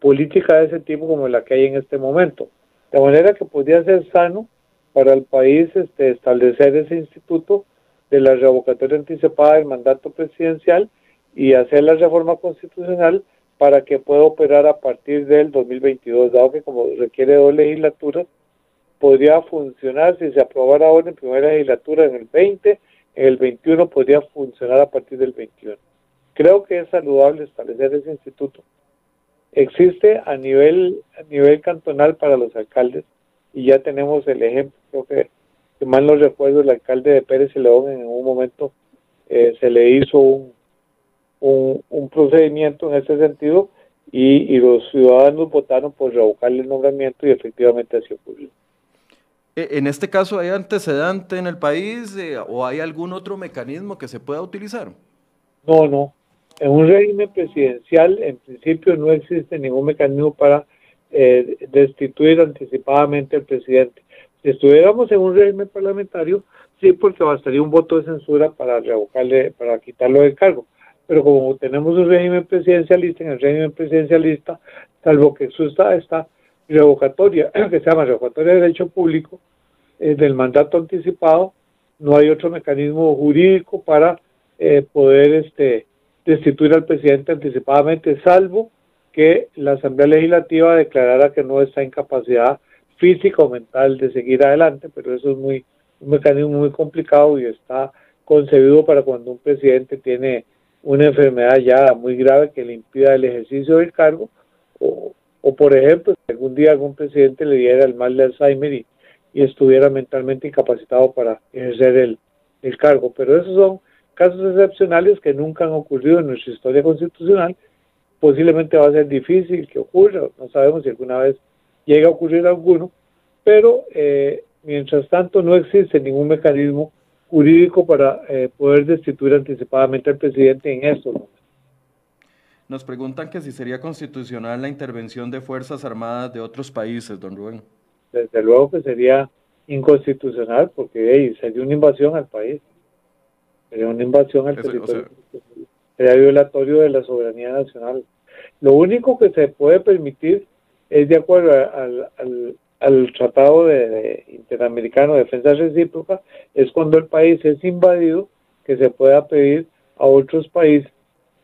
política de ese tipo como la que hay en este momento. De manera que podría ser sano para el país este, establecer ese instituto de la revocatoria anticipada del mandato presidencial y hacer la reforma constitucional para que pueda operar a partir del 2022, dado que como requiere dos legislaturas, podría funcionar si se aprobara ahora en primera legislatura en el 20, en el 21 podría funcionar a partir del 21. Creo que es saludable establecer ese instituto. Existe a nivel, a nivel cantonal para los alcaldes y ya tenemos el ejemplo, creo que, si mal no recuerdo, el alcalde de Pérez y León en un momento eh, se le hizo un, un, procedimiento en ese sentido y, los ciudadanos votaron por revocarle el nombramiento y efectivamente así ocurrió. E, ¿En este caso hay antecedente en el país eh, o hay algún otro mecanismo que se pueda utilizar? No, no. En un régimen presidencial, en principio, no existe ningún mecanismo para eh, destituir anticipadamente al presidente. Si estuviéramos en un régimen parlamentario, sí, porque bastaría un voto de censura para revocarle, para quitarlo del cargo. Pero como tenemos un régimen presidencialista, en el régimen presidencialista, salvo que exista esta revocatoria, que se llama revocatoria de derecho público, eh, del mandato anticipado, no hay otro mecanismo jurídico para eh, poder este, destituir al presidente anticipadamente, salvo que la Asamblea Legislativa declarara que no está en capacidad física o mental de seguir adelante, pero eso es muy un mecanismo muy complicado y está concebido para cuando un presidente tiene una enfermedad ya muy grave que le impida el ejercicio del cargo, o, por ejemplo, si algún día algún presidente le diera el mal de Alzheimer y, y estuviera mentalmente incapacitado para ejercer el, el cargo. Pero esos son casos excepcionales que nunca han ocurrido en nuestra historia constitucional. Posiblemente va a ser difícil que ocurra, no sabemos si alguna vez llega a ocurrir alguno, pero eh, mientras tanto no existe ningún mecanismo jurídico para eh, poder destituir anticipadamente al presidente en esto. Nos preguntan que si sería constitucional la intervención de Fuerzas Armadas de otros países, don Rubén. Desde luego que sería inconstitucional porque sería una invasión al país. Sería una invasión al territorio. sería violatorio de la soberanía nacional. Lo único que se puede permitir es de acuerdo al, al Tratado de, Interamericano de Defensa Recíproca es cuando el país es invadido que se pueda pedir a otros países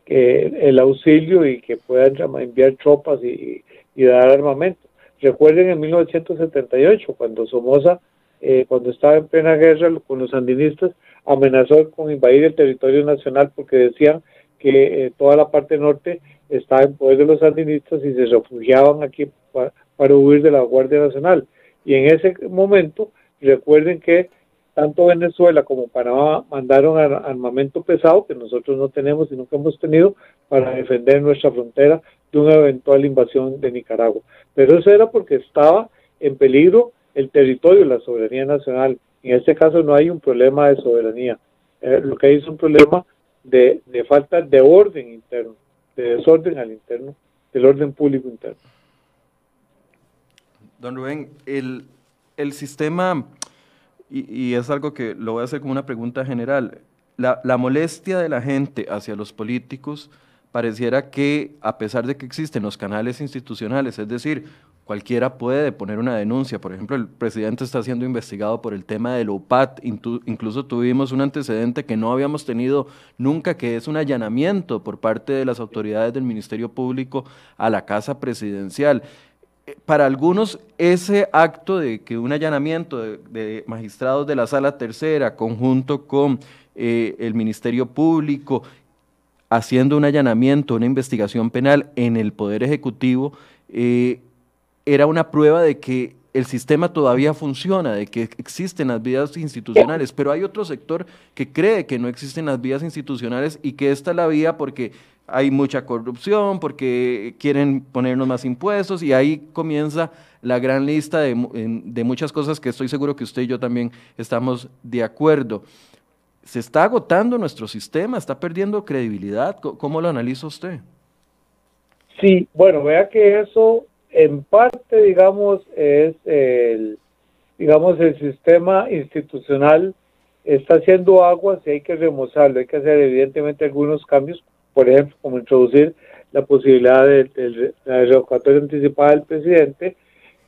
que el auxilio y que puedan enviar tropas y, dar armamento. Recuerden en 1978, cuando Somoza, eh, cuando estaba en plena guerra con los sandinistas, amenazó con invadir el territorio nacional porque decían que eh, toda la parte norte estaba en poder de los sandinistas y se refugiaban aquí para huir de la Guardia Nacional. Y en ese momento, recuerden que tanto Venezuela como Panamá mandaron armamento pesado que nosotros no tenemos y nunca hemos tenido para defender nuestra frontera de una eventual invasión de Nicaragua. Pero eso era porque estaba en peligro el territorio, la soberanía nacional. En este caso no hay un problema de soberanía, eh, lo que hay es un problema de, de falta de orden interno, de desorden al interno, del orden público interno. Don Rubén, el, el sistema y, es algo que lo voy a hacer como una pregunta general. La, la, molestia de la gente hacia los políticos pareciera que, a pesar de que existen los canales institucionales, es decir, cualquiera puede poner una denuncia. Por ejemplo, el presidente está siendo investigado por el tema del OPAT. Incluso tuvimos un antecedente que no habíamos tenido nunca, que es un allanamiento por parte de las autoridades del Ministerio Público a la Casa Presidencial para algunos ese acto de que un allanamiento de, magistrados de la sala tercera, conjunto con eh, el Ministerio Público, haciendo un allanamiento, una investigación penal en el Poder Ejecutivo, eh, era una prueba de que el sistema todavía funciona, de que existen las vías institucionales, pero hay otro sector que cree que no existen las vías institucionales y que esta es la vía porque hay mucha corrupción, porque quieren ponernos más impuestos y ahí comienza la gran lista de, muchas cosas que estoy seguro que usted y yo también estamos de acuerdo. Se está agotando nuestro sistema, está perdiendo credibilidad. ¿Cómo lo analiza usted? Sí, bueno, vea que eso en parte, digamos, es el, digamos, el sistema institucional está haciendo aguas y hay que remozarlo, hay que hacer evidentemente algunos cambios por ejemplo, como introducir la posibilidad de, la revocatoria anticipada del presidente,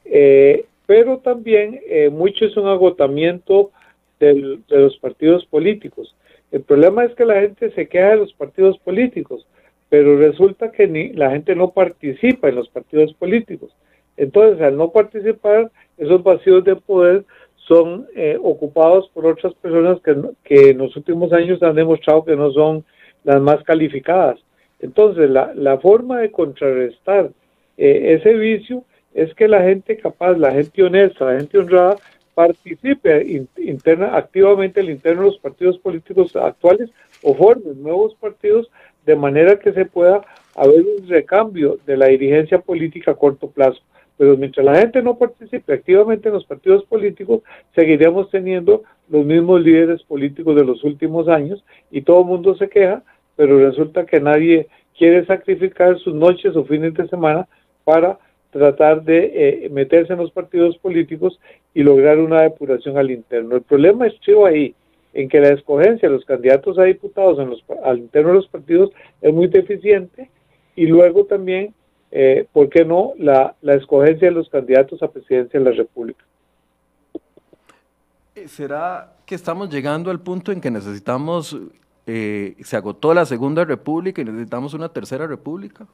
eh, pero también eh, mucho es un agotamiento de los partidos políticos. El problema es que la gente se queja de los partidos políticos, pero resulta que ni, la gente no participa en los partidos políticos. Entonces, al no participar, esos vacíos de poder son eh, ocupados por otras personas que, que en los últimos años han demostrado que no son las más calificadas. Entonces, la, la forma de contrarrestar eh, ese vicio es que la gente capaz, la gente honesta, la gente honrada, participe interna, activamente el interno de los partidos políticos actuales o forme nuevos partidos de manera que se pueda haber un recambio de la dirigencia política a corto plazo. Pero mientras la gente no participe activamente en los partidos políticos, seguiremos teniendo los mismos líderes políticos de los últimos años y todo el mundo se queja pero resulta que nadie quiere sacrificar sus noches o fines de semana para tratar de eh, meterse en los partidos políticos y lograr una depuración al interno. El problema es ahí, en que la escogencia de los candidatos a diputados en los, al interno de los partidos es muy deficiente y luego también, eh, ¿por qué no?, la, la escogencia de los candidatos a presidencia de la República. Eh, ¿Será que estamos llegando al punto en que necesitamos eh, se agotó la Segunda República y necesitamos una Tercera República?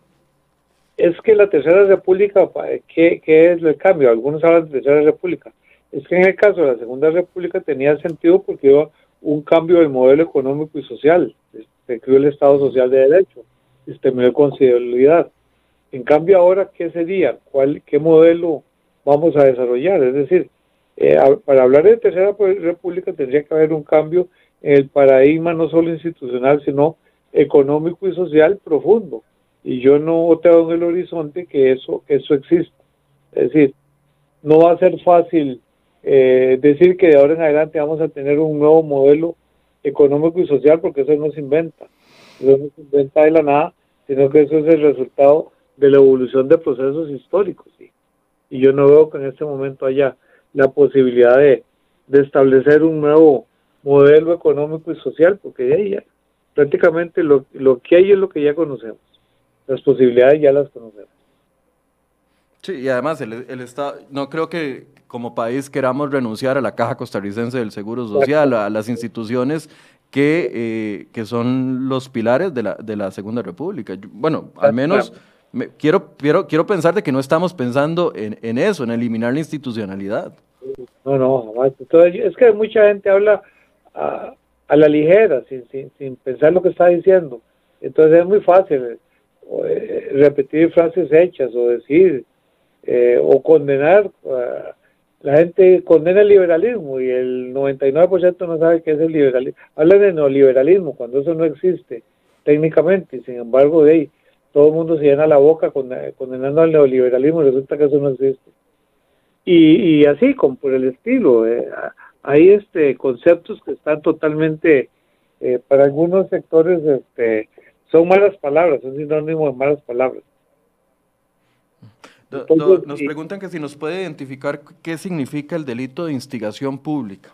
Es que la Tercera República, ¿qué, qué es el cambio? Algunos hablan de Tercera República. Es que en el caso de la Segunda República tenía sentido porque iba un cambio del modelo económico y social. Se creó el Estado Social de Derecho, se terminó con constitucionalidad. En cambio ahora, ¿qué sería? ¿Cuál, ¿Qué modelo vamos a desarrollar? Es decir, eh, para hablar de Tercera República tendría que haber un cambio el paradigma no solo institucional, sino económico y social profundo. Y yo no tengo en el horizonte que eso, eso exista. Es decir, no va a ser fácil eh, decir que de ahora en adelante vamos a tener un nuevo modelo económico y social, porque eso no se inventa. Eso no se inventa de la nada, sino que eso es el resultado de la evolución de procesos históricos. Y yo no veo que en este momento haya la posibilidad de, establecer un nuevo modelo económico y social, porque ella prácticamente lo, lo que hay es lo que ya conocemos. Las posibilidades ya las conocemos. Sí, y además el, el Estado, no creo que como país queramos renunciar a la Caja Costarricense del Seguro Social, a las instituciones que, eh, que son los pilares de la, de la Segunda República. Bueno, al menos quiero, quiero, quiero pensar de que no estamos pensando en, en eso, en eliminar la institucionalidad. No, no, es que mucha gente habla a, a la ligera, sin, sin, sin, pensar lo que está diciendo. Entonces es muy fácil eh, repetir frases hechas o decir eh, o condenar. Uh, la gente condena el liberalismo y el 99% no sabe qué es el liberalismo. Hablan de neoliberalismo cuando eso no existe técnicamente, sin embargo, de ahí todo el mundo se llena la boca condenando al neoliberalismo y resulta que eso no existe. Y, y así, como por el estilo, eh, hay este conceptos que están totalmente, eh, para algunos sectores, este, son malas palabras, son sinónimos de malas palabras nos preguntan que si nos puede identificar qué significa el delito de instigación pública.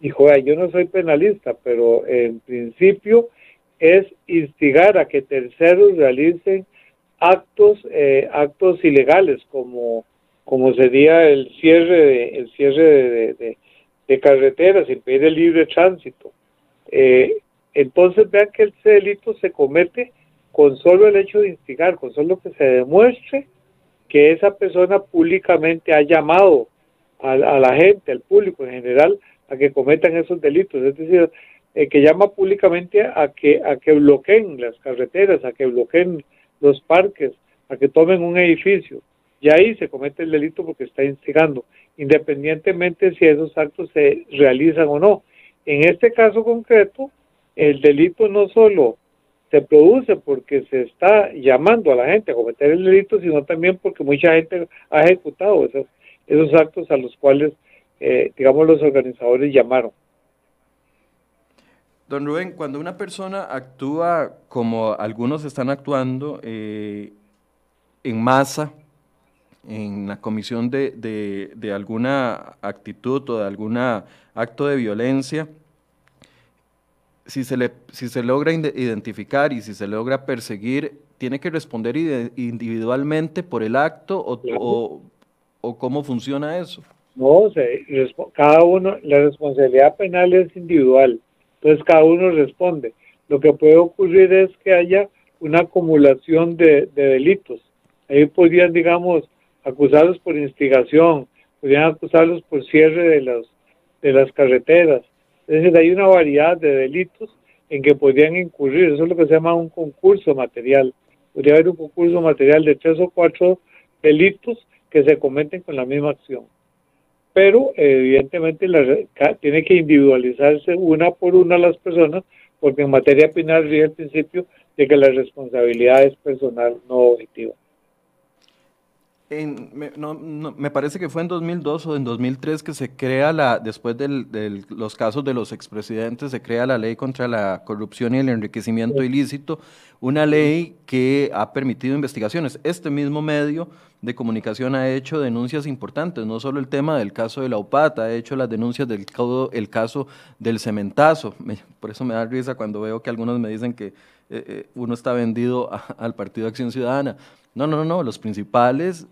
Hijo, yo no soy penalista, pero en principio es instigar a que terceros realicen actos eh, actos ilegales como como sería el cierre de, el cierre de, de, carreteras impedir el libre tránsito eh, entonces vean que ese delito se comete con solo el hecho de instigar con solo que se demuestre que esa persona públicamente ha llamado a, la gente, al público en general, a que cometan esos delitos, es decir, eh, que llama públicamente a que, a que bloqueen las carreteras, a que bloqueen los parques, a que tomen un edificio. Y ahí se comete el delito porque está instigando, independientemente si esos actos se realizan o no. En este caso concreto, el delito no solo se produce porque se está llamando a la gente a cometer el delito, sino también porque mucha gente ha ejecutado esos, esos actos a los cuales, eh, digamos, los organizadores llamaron. Don Rubén, cuando una persona actúa como algunos están actuando eh, en masa, en la comisión de, de, de alguna actitud o de algún acto de violencia, si se, le, si se logra identificar y si se logra perseguir, ¿tiene que responder individualmente por el acto o, o, cómo funciona eso? No, cada uno, la responsabilidad penal es individual, entonces cada uno responde. Lo que puede ocurrir es que haya una acumulación de, de delitos. Ahí podrían, digamos, acusarlos por instigación, podrían acusarlos por cierre de, los, de las carreteras, es decir, hay una variedad de delitos en que podrían incurrir. Eso es lo que se llama un concurso material. Podría haber un concurso material de tres o cuatro delitos que se cometen con la misma acción. Pero evidentemente tiene que individualizarse una por una las personas porque en materia penal rige el principio de que la responsabilidad es personal, no objetiva me, no, me parece que fue en 2002 o en 2003 que se crea la, después de los casos de los expresidentes, se crea la ley contra la corrupción y el enriquecimiento ilícito, una ley que ha permitido investigaciones. Este mismo medio de comunicación ha hecho denuncias importantes, no solo el tema del caso de la UPAT, ha hecho las denuncias del el caso del cementazo. por eso me da risa cuando veo que algunos me dicen que eh, eh, uno está vendido al Partido Acción Ciudadana. No, no, no, los principales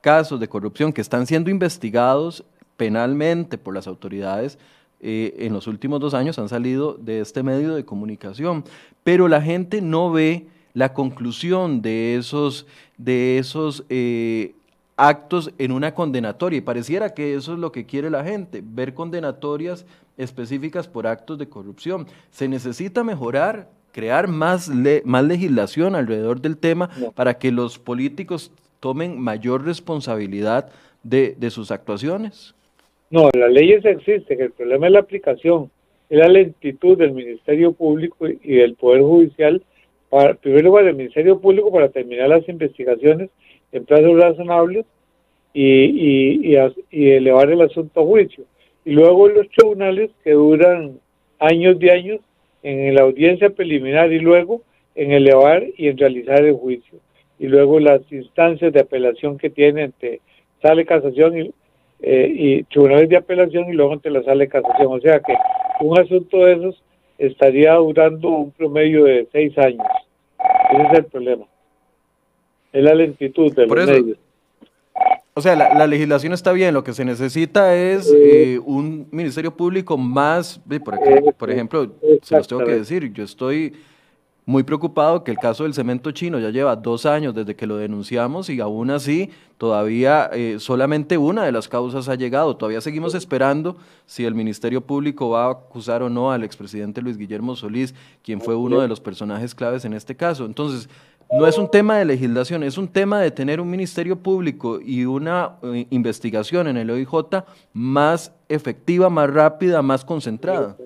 casos de corrupción que están siendo investigados penalmente por las autoridades eh, en los últimos dos años han salido de este medio de comunicación, pero la gente no ve la conclusión de esos, de esos eh, actos en una condenatoria. Y pareciera que eso es lo que quiere la gente, ver condenatorias específicas por actos de corrupción. Se necesita mejorar crear más, más legislación alrededor del tema para que los políticos tomen mayor responsabilidad de, de sus actuaciones? No, las leyes existen, el problema es la aplicación, es la lentitud del Ministerio Público y del Poder Judicial, para, primero para el Ministerio Público para terminar las investigaciones en plazos razonables y, y, y, elevar el asunto a juicio. Y luego los tribunales que duran años de años en la audiencia preliminar y luego en elevar y en realizar el juicio y luego las instancias de apelación que tiene ante sale casación y, eh, y tribunales de apelación y luego ante la sale casación. O sea que un asunto de esos estaría durando un promedio de seis años. Ese es el problema. Es la lentitud de los medios. O sea, la, legislación está bien, lo que se necesita es eh, un ministerio público más, por, por ejemplo, se los tengo que decir, yo estoy muy preocupado que el caso del cemento chino ya lleva dos años desde que lo denunciamos y aún así todavía eh, solamente una de las causas ha llegado. Todavía seguimos esperando si el Ministerio Público va a acusar o no al expresidente Luis Guillermo Solís, quien fue uno de los personajes claves en este caso. Entonces, no es un tema de legislación, es un tema de tener un Ministerio Público y una eh, investigación en el OIJ más efectiva, más rápida, más concentrada.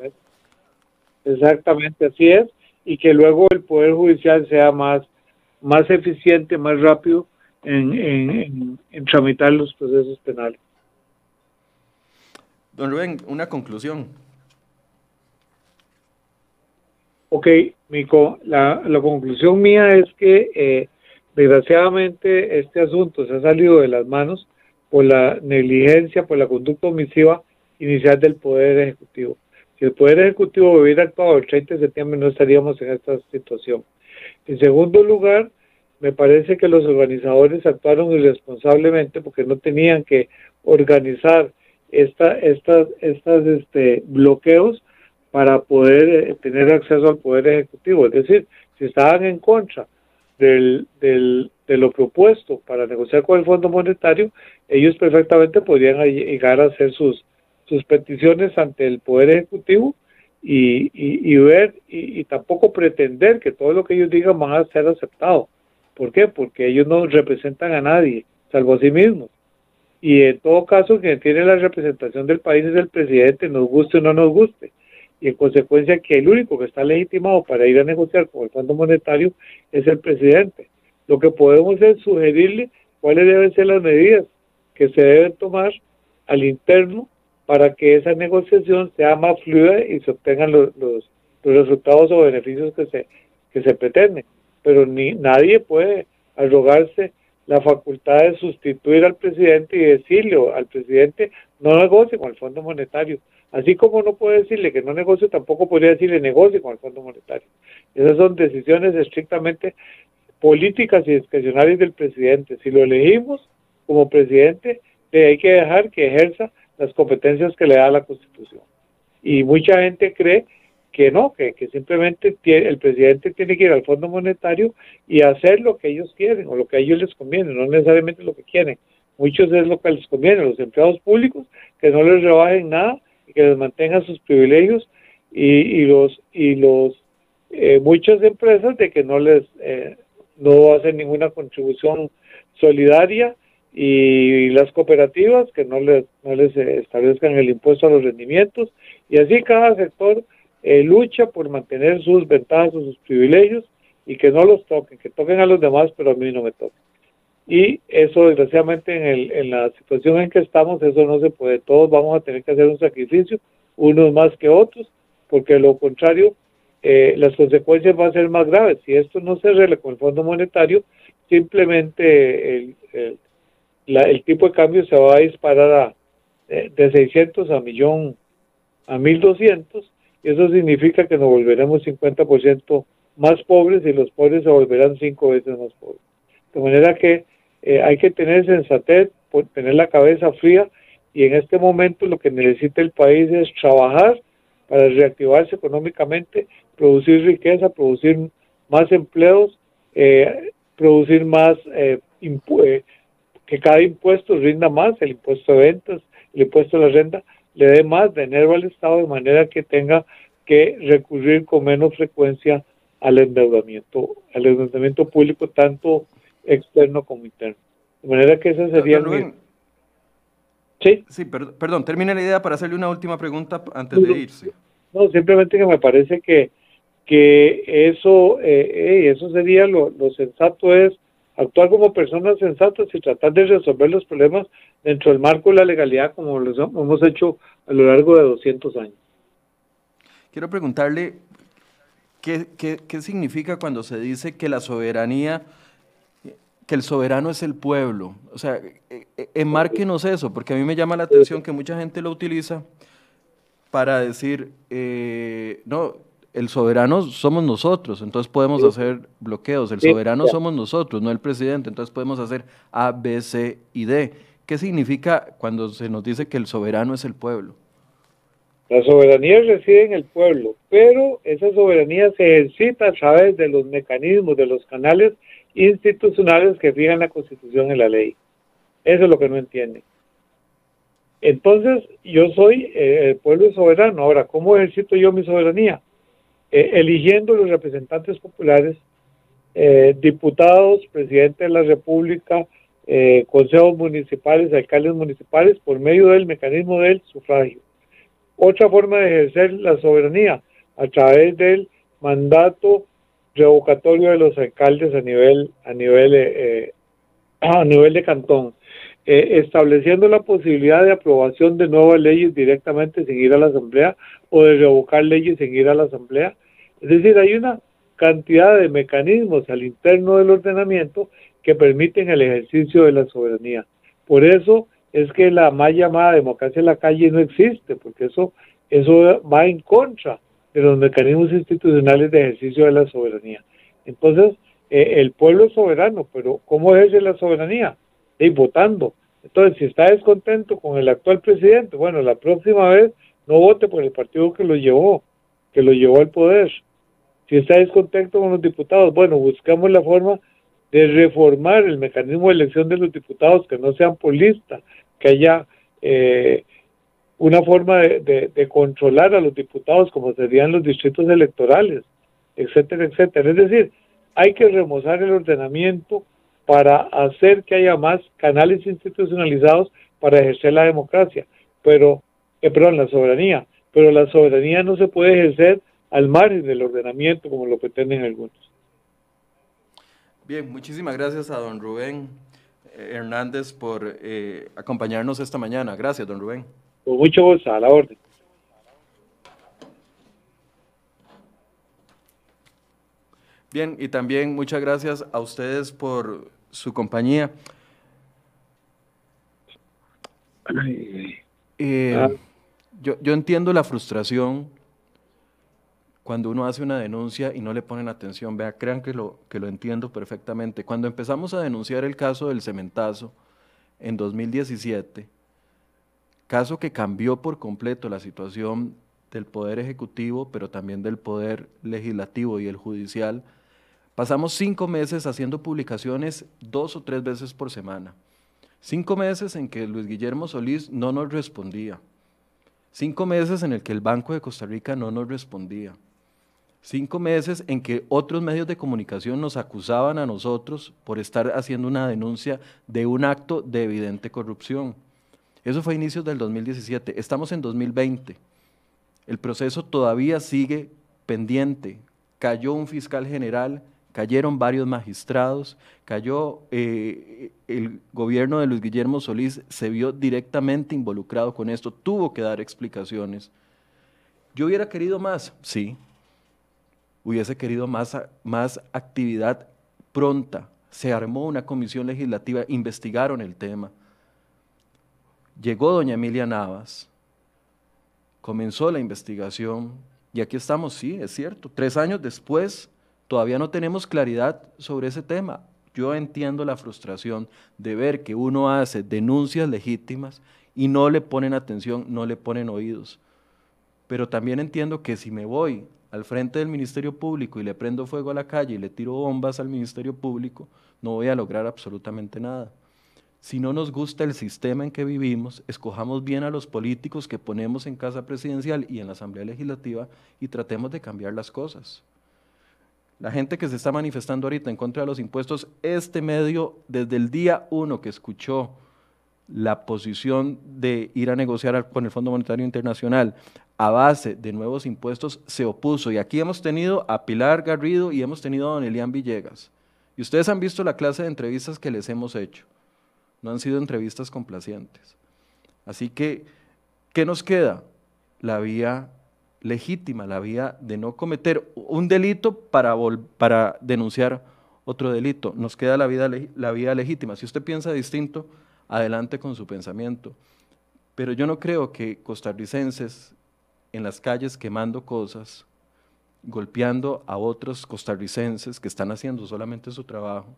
Exactamente, así es y que luego el Poder Judicial sea más, más eficiente, más rápido en, en, tramitar los procesos penales. Don Rubén, una conclusión. Ok, Mico, la, la conclusión mía es que eh, desgraciadamente este asunto se ha salido de las manos por la negligencia, por la conducta omisiva inicial del Poder Ejecutivo. Si el Poder Ejecutivo hubiera actuado el 30 de septiembre, no estaríamos en esta situación. En segundo lugar, me parece que los organizadores actuaron irresponsablemente porque no tenían que organizar esta, estas, estas este, bloqueos para poder eh, tener acceso al Poder Ejecutivo. Es decir, si estaban en contra del, del, de lo propuesto para negociar con el Fondo Monetario, ellos perfectamente podrían llegar a hacer sus, sus peticiones ante el Poder Ejecutivo y, y, ver y, tampoco pretender que todo lo que ellos digan van a ser aceptado. ¿Por qué? Porque ellos no representan a nadie, salvo a sí mismos. Y en todo caso, quien tiene la representación del país es el presidente, nos guste o no nos guste. Y en consecuencia que el único que está legitimado para ir a negociar con el Fondo Monetario es el presidente. Lo que podemos es sugerirle cuáles deben ser las medidas que se deben tomar al interno para que esa negociación sea más fluida y se obtengan los, los, resultados o beneficios que se, que se pretenden. Pero ni nadie puede arrogarse la facultad de sustituir al presidente y decirle al presidente no negocie con el Fondo Monetario. Así como no puede decirle que no negocie, tampoco podría decirle negocie con el Fondo Monetario. Esas son decisiones estrictamente políticas y discrecionales del presidente. Si lo elegimos como presidente, le hay que dejar que ejerza las competencias que le da la Constitución. Y mucha gente cree que no, que, simplemente el presidente tiene que ir al Fondo Monetario y hacer lo que ellos quieren o lo que a ellos les conviene, no necesariamente lo que quieren. Muchos es lo que les conviene, los empleados públicos, que no les rebajen nada y que les mantengan sus privilegios y, los y los eh, muchas empresas de que no les eh, no hacen ninguna contribución solidaria y las cooperativas que no les, no les establezcan el impuesto a los rendimientos y así cada sector eh, lucha por mantener sus ventajas o sus privilegios y que no los toquen, que toquen a los demás pero a mí no me toquen. Y eso desgraciadamente en, el, en la situación en que estamos eso no se puede, todos vamos a tener que hacer un sacrificio, unos más que otros, porque lo contrario eh, las consecuencias van a ser más graves. Si esto no se arregla con el Fondo Monetario, simplemente el, el el tipo de cambio se va a disparar a, de, 600 a millón a 1200 y eso significa que nos volveremos 50% más pobres y los pobres se volverán cinco veces más pobres. De manera que eh, hay que tener sensatez, tener la cabeza fría y en este momento lo que necesita el país es trabajar para reactivarse económicamente, producir riqueza, producir más empleos, eh, producir más eh, eh que cada impuesto rinda más, el impuesto de ventas, el impuesto de la renta, le dé más dinero al Estado de manera que tenga que recurrir con menos frecuencia al endeudamiento, al endeudamiento público, tanto externo como interno. De manera que esa sería mi... Sí, sí perdón, perdón, termina la idea para hacerle una última pregunta antes de irse. No, simplemente que me parece que, que eso, eh, eso sería lo, lo sensato es actuar como personas sensatas y tratar de resolver los problemas dentro del marco de la legalidad como lo hemos hecho a lo largo de 200 años. Quiero preguntarle qué, qué, qué significa cuando se dice que la soberanía, que el soberano es el pueblo. O sea, e, e, enmárquenos eso, porque a mí me llama la atención que mucha gente lo utiliza para decir, eh, no, el soberano somos nosotros, entonces podemos hacer bloqueos. El soberano somos nosotros, no el presidente, entonces podemos hacer A, B, C y D. ¿Qué significa cuando se nos dice que el soberano es el pueblo? La soberanía reside en el pueblo, pero esa soberanía se ejercita a través de los mecanismos, de los canales institucionales que fijan la Constitución y la ley. Eso es lo que no entiende. Entonces, yo soy eh, el pueblo soberano. Ahora, ¿cómo ejercito yo mi soberanía? Eh, eligiendo los representantes populares, eh, diputados, presidente de la República, consejos municipales, alcaldes municipales, por medio del mecanismo del sufragio. Otra forma de ejercer la soberanía, a través del mandato revocatorio de los alcaldes a nivel, a nivel, a nivel de cantón. Eh, estableciendo la posibilidad de aprobación de nuevas leyes directamente sin ir a la Asamblea o de revocar leyes sin ir a la Asamblea. Es decir, hay una cantidad de mecanismos al interno del ordenamiento que permiten el ejercicio de la soberanía. Por eso es que la mal llamada democracia en la calle no existe, porque eso, eso va en contra de los mecanismos institucionales de ejercicio de la soberanía. Entonces, eh, el pueblo es soberano, pero ¿cómo ejerce la soberanía? y votando. Entonces, si está descontento con el actual presidente, bueno, la próxima vez no vote por el partido que lo llevó, que lo llevó al poder. Si está descontento con los diputados, bueno, buscamos la forma de reformar el mecanismo de elección de los diputados, que no sean por lista, que haya eh, una forma de, controlar a los diputados como serían los distritos electorales, etcétera, etcétera. Es decir, hay que remozar el ordenamiento para hacer que haya más canales institucionalizados para ejercer la democracia, pero, eh, perdón, la soberanía, pero la soberanía no se puede ejercer al margen del ordenamiento como lo pretenden algunos. Bien, muchísimas gracias a don Rubén eh, Hernández por eh, acompañarnos esta mañana. Gracias, don Rubén. Con mucho gusto, a la orden. Bien, y también muchas gracias a ustedes por su compañía. Eh, ah. yo, yo entiendo la frustración cuando uno hace una denuncia y no le ponen atención. Vea, crean que lo, que lo entiendo perfectamente. Cuando empezamos a denunciar el caso del cementazo en 2017, caso que cambió por completo la situación del Poder Ejecutivo, pero también del Poder Legislativo y el Judicial, Pasamos cinco meses haciendo publicaciones dos o tres veces por semana. Cinco meses en que Luis Guillermo Solís no nos respondía. Cinco meses en el que el Banco de Costa Rica no nos respondía. Cinco meses en que otros medios de comunicación nos acusaban a nosotros por estar haciendo una denuncia de un acto de evidente corrupción. Eso fue a inicios del 2017. Estamos en 2020. El proceso todavía sigue pendiente. Cayó un fiscal general cayeron varios magistrados, cayó eh, el gobierno de Luis Guillermo Solís, se vio directamente involucrado con esto, tuvo que dar explicaciones. ¿Yo hubiera querido más? Sí. Hubiese querido más, más actividad pronta. Se armó una comisión legislativa, investigaron el tema. Llegó doña Emilia Navas, comenzó la investigación y aquí estamos, sí, es cierto, tres años después Todavía no tenemos claridad sobre ese tema. Yo entiendo la frustración de ver que uno hace denuncias legítimas y no le ponen atención, no le ponen oídos. Pero también entiendo que si me voy al frente del Ministerio Público y le prendo fuego a la calle y le tiro bombas al Ministerio Público, no voy a lograr absolutamente nada. Si no nos gusta el sistema en que vivimos, escojamos bien a los políticos que ponemos en casa presidencial y en la Asamblea Legislativa y tratemos de cambiar las cosas la gente que se está manifestando ahorita en contra de los impuestos, este medio, desde el día uno que escuchó la posición de ir a negociar con el Fondo Monetario Internacional a base de nuevos impuestos, se opuso. Y aquí hemos tenido a Pilar Garrido y hemos tenido a Don Elian Villegas. Y ustedes han visto la clase de entrevistas que les hemos hecho. No han sido entrevistas complacientes. Así que, ¿qué nos queda? La vía legítima, la vía de no cometer un delito para, para denunciar otro delito. Nos queda la, la vía legítima. Si usted piensa distinto, adelante con su pensamiento. Pero yo no creo que costarricenses en las calles quemando cosas, golpeando a otros costarricenses que están haciendo solamente su trabajo,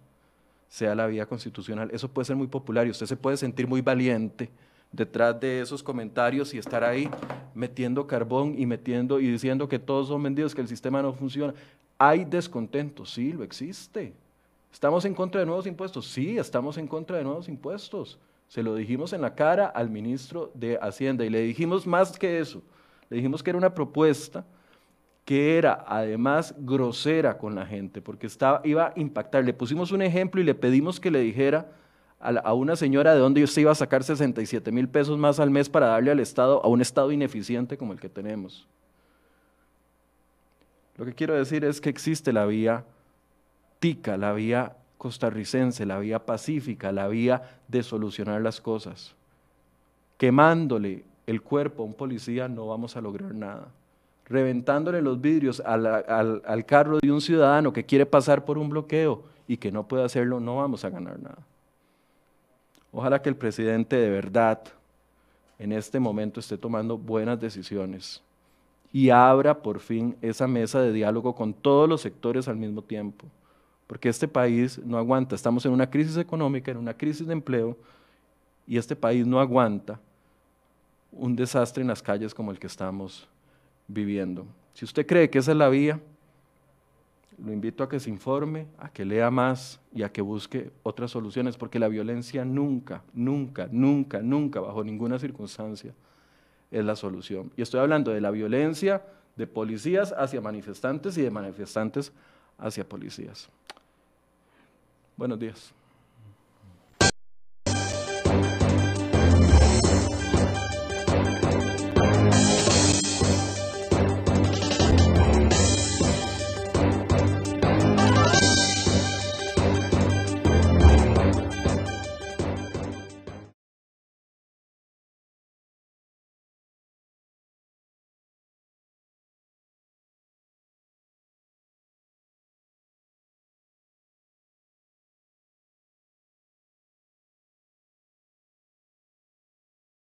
sea la vía constitucional. Eso puede ser muy popular y usted se puede sentir muy valiente detrás de esos comentarios y estar ahí metiendo carbón y metiendo y diciendo que todos son vendidos, que el sistema no funciona. Hay descontento, sí, lo existe. ¿Estamos en contra de nuevos impuestos? Sí, estamos en contra de nuevos impuestos. Se lo dijimos en la cara al ministro de Hacienda y le dijimos más que eso. Le dijimos que era una propuesta que era además grosera con la gente, porque estaba, iba a impactar. Le pusimos un ejemplo y le pedimos que le dijera a, una señora de dónde usted iba a sacar 67 mil pesos más al mes para darle al Estado, a un Estado ineficiente como el que tenemos. Lo que quiero decir es que existe la vía tica, la vía costarricense, la vía pacífica, la vía de solucionar las cosas. Quemándole el cuerpo a un policía no vamos a lograr nada. Reventándole los vidrios al, al carro de un ciudadano que quiere pasar por un bloqueo y que no puede hacerlo, no vamos a ganar nada. Ojalá que el presidente de verdad en este momento esté tomando buenas decisiones y abra por fin esa mesa de diálogo con todos los sectores al mismo tiempo porque este país no aguanta. Estamos en una crisis económica, en una crisis de empleo, y este país no aguanta un desastre en las calles como el que estamos viviendo. Si usted cree que esa es la vía, lo invito a que se informe, a que lea más y a que busque otras soluciones, porque la violencia nunca, nunca, nunca, nunca, bajo ninguna circunstancia, es la solución. Y estoy hablando de la violencia de policías hacia manifestantes y de manifestantes hacia policías. Buenos días.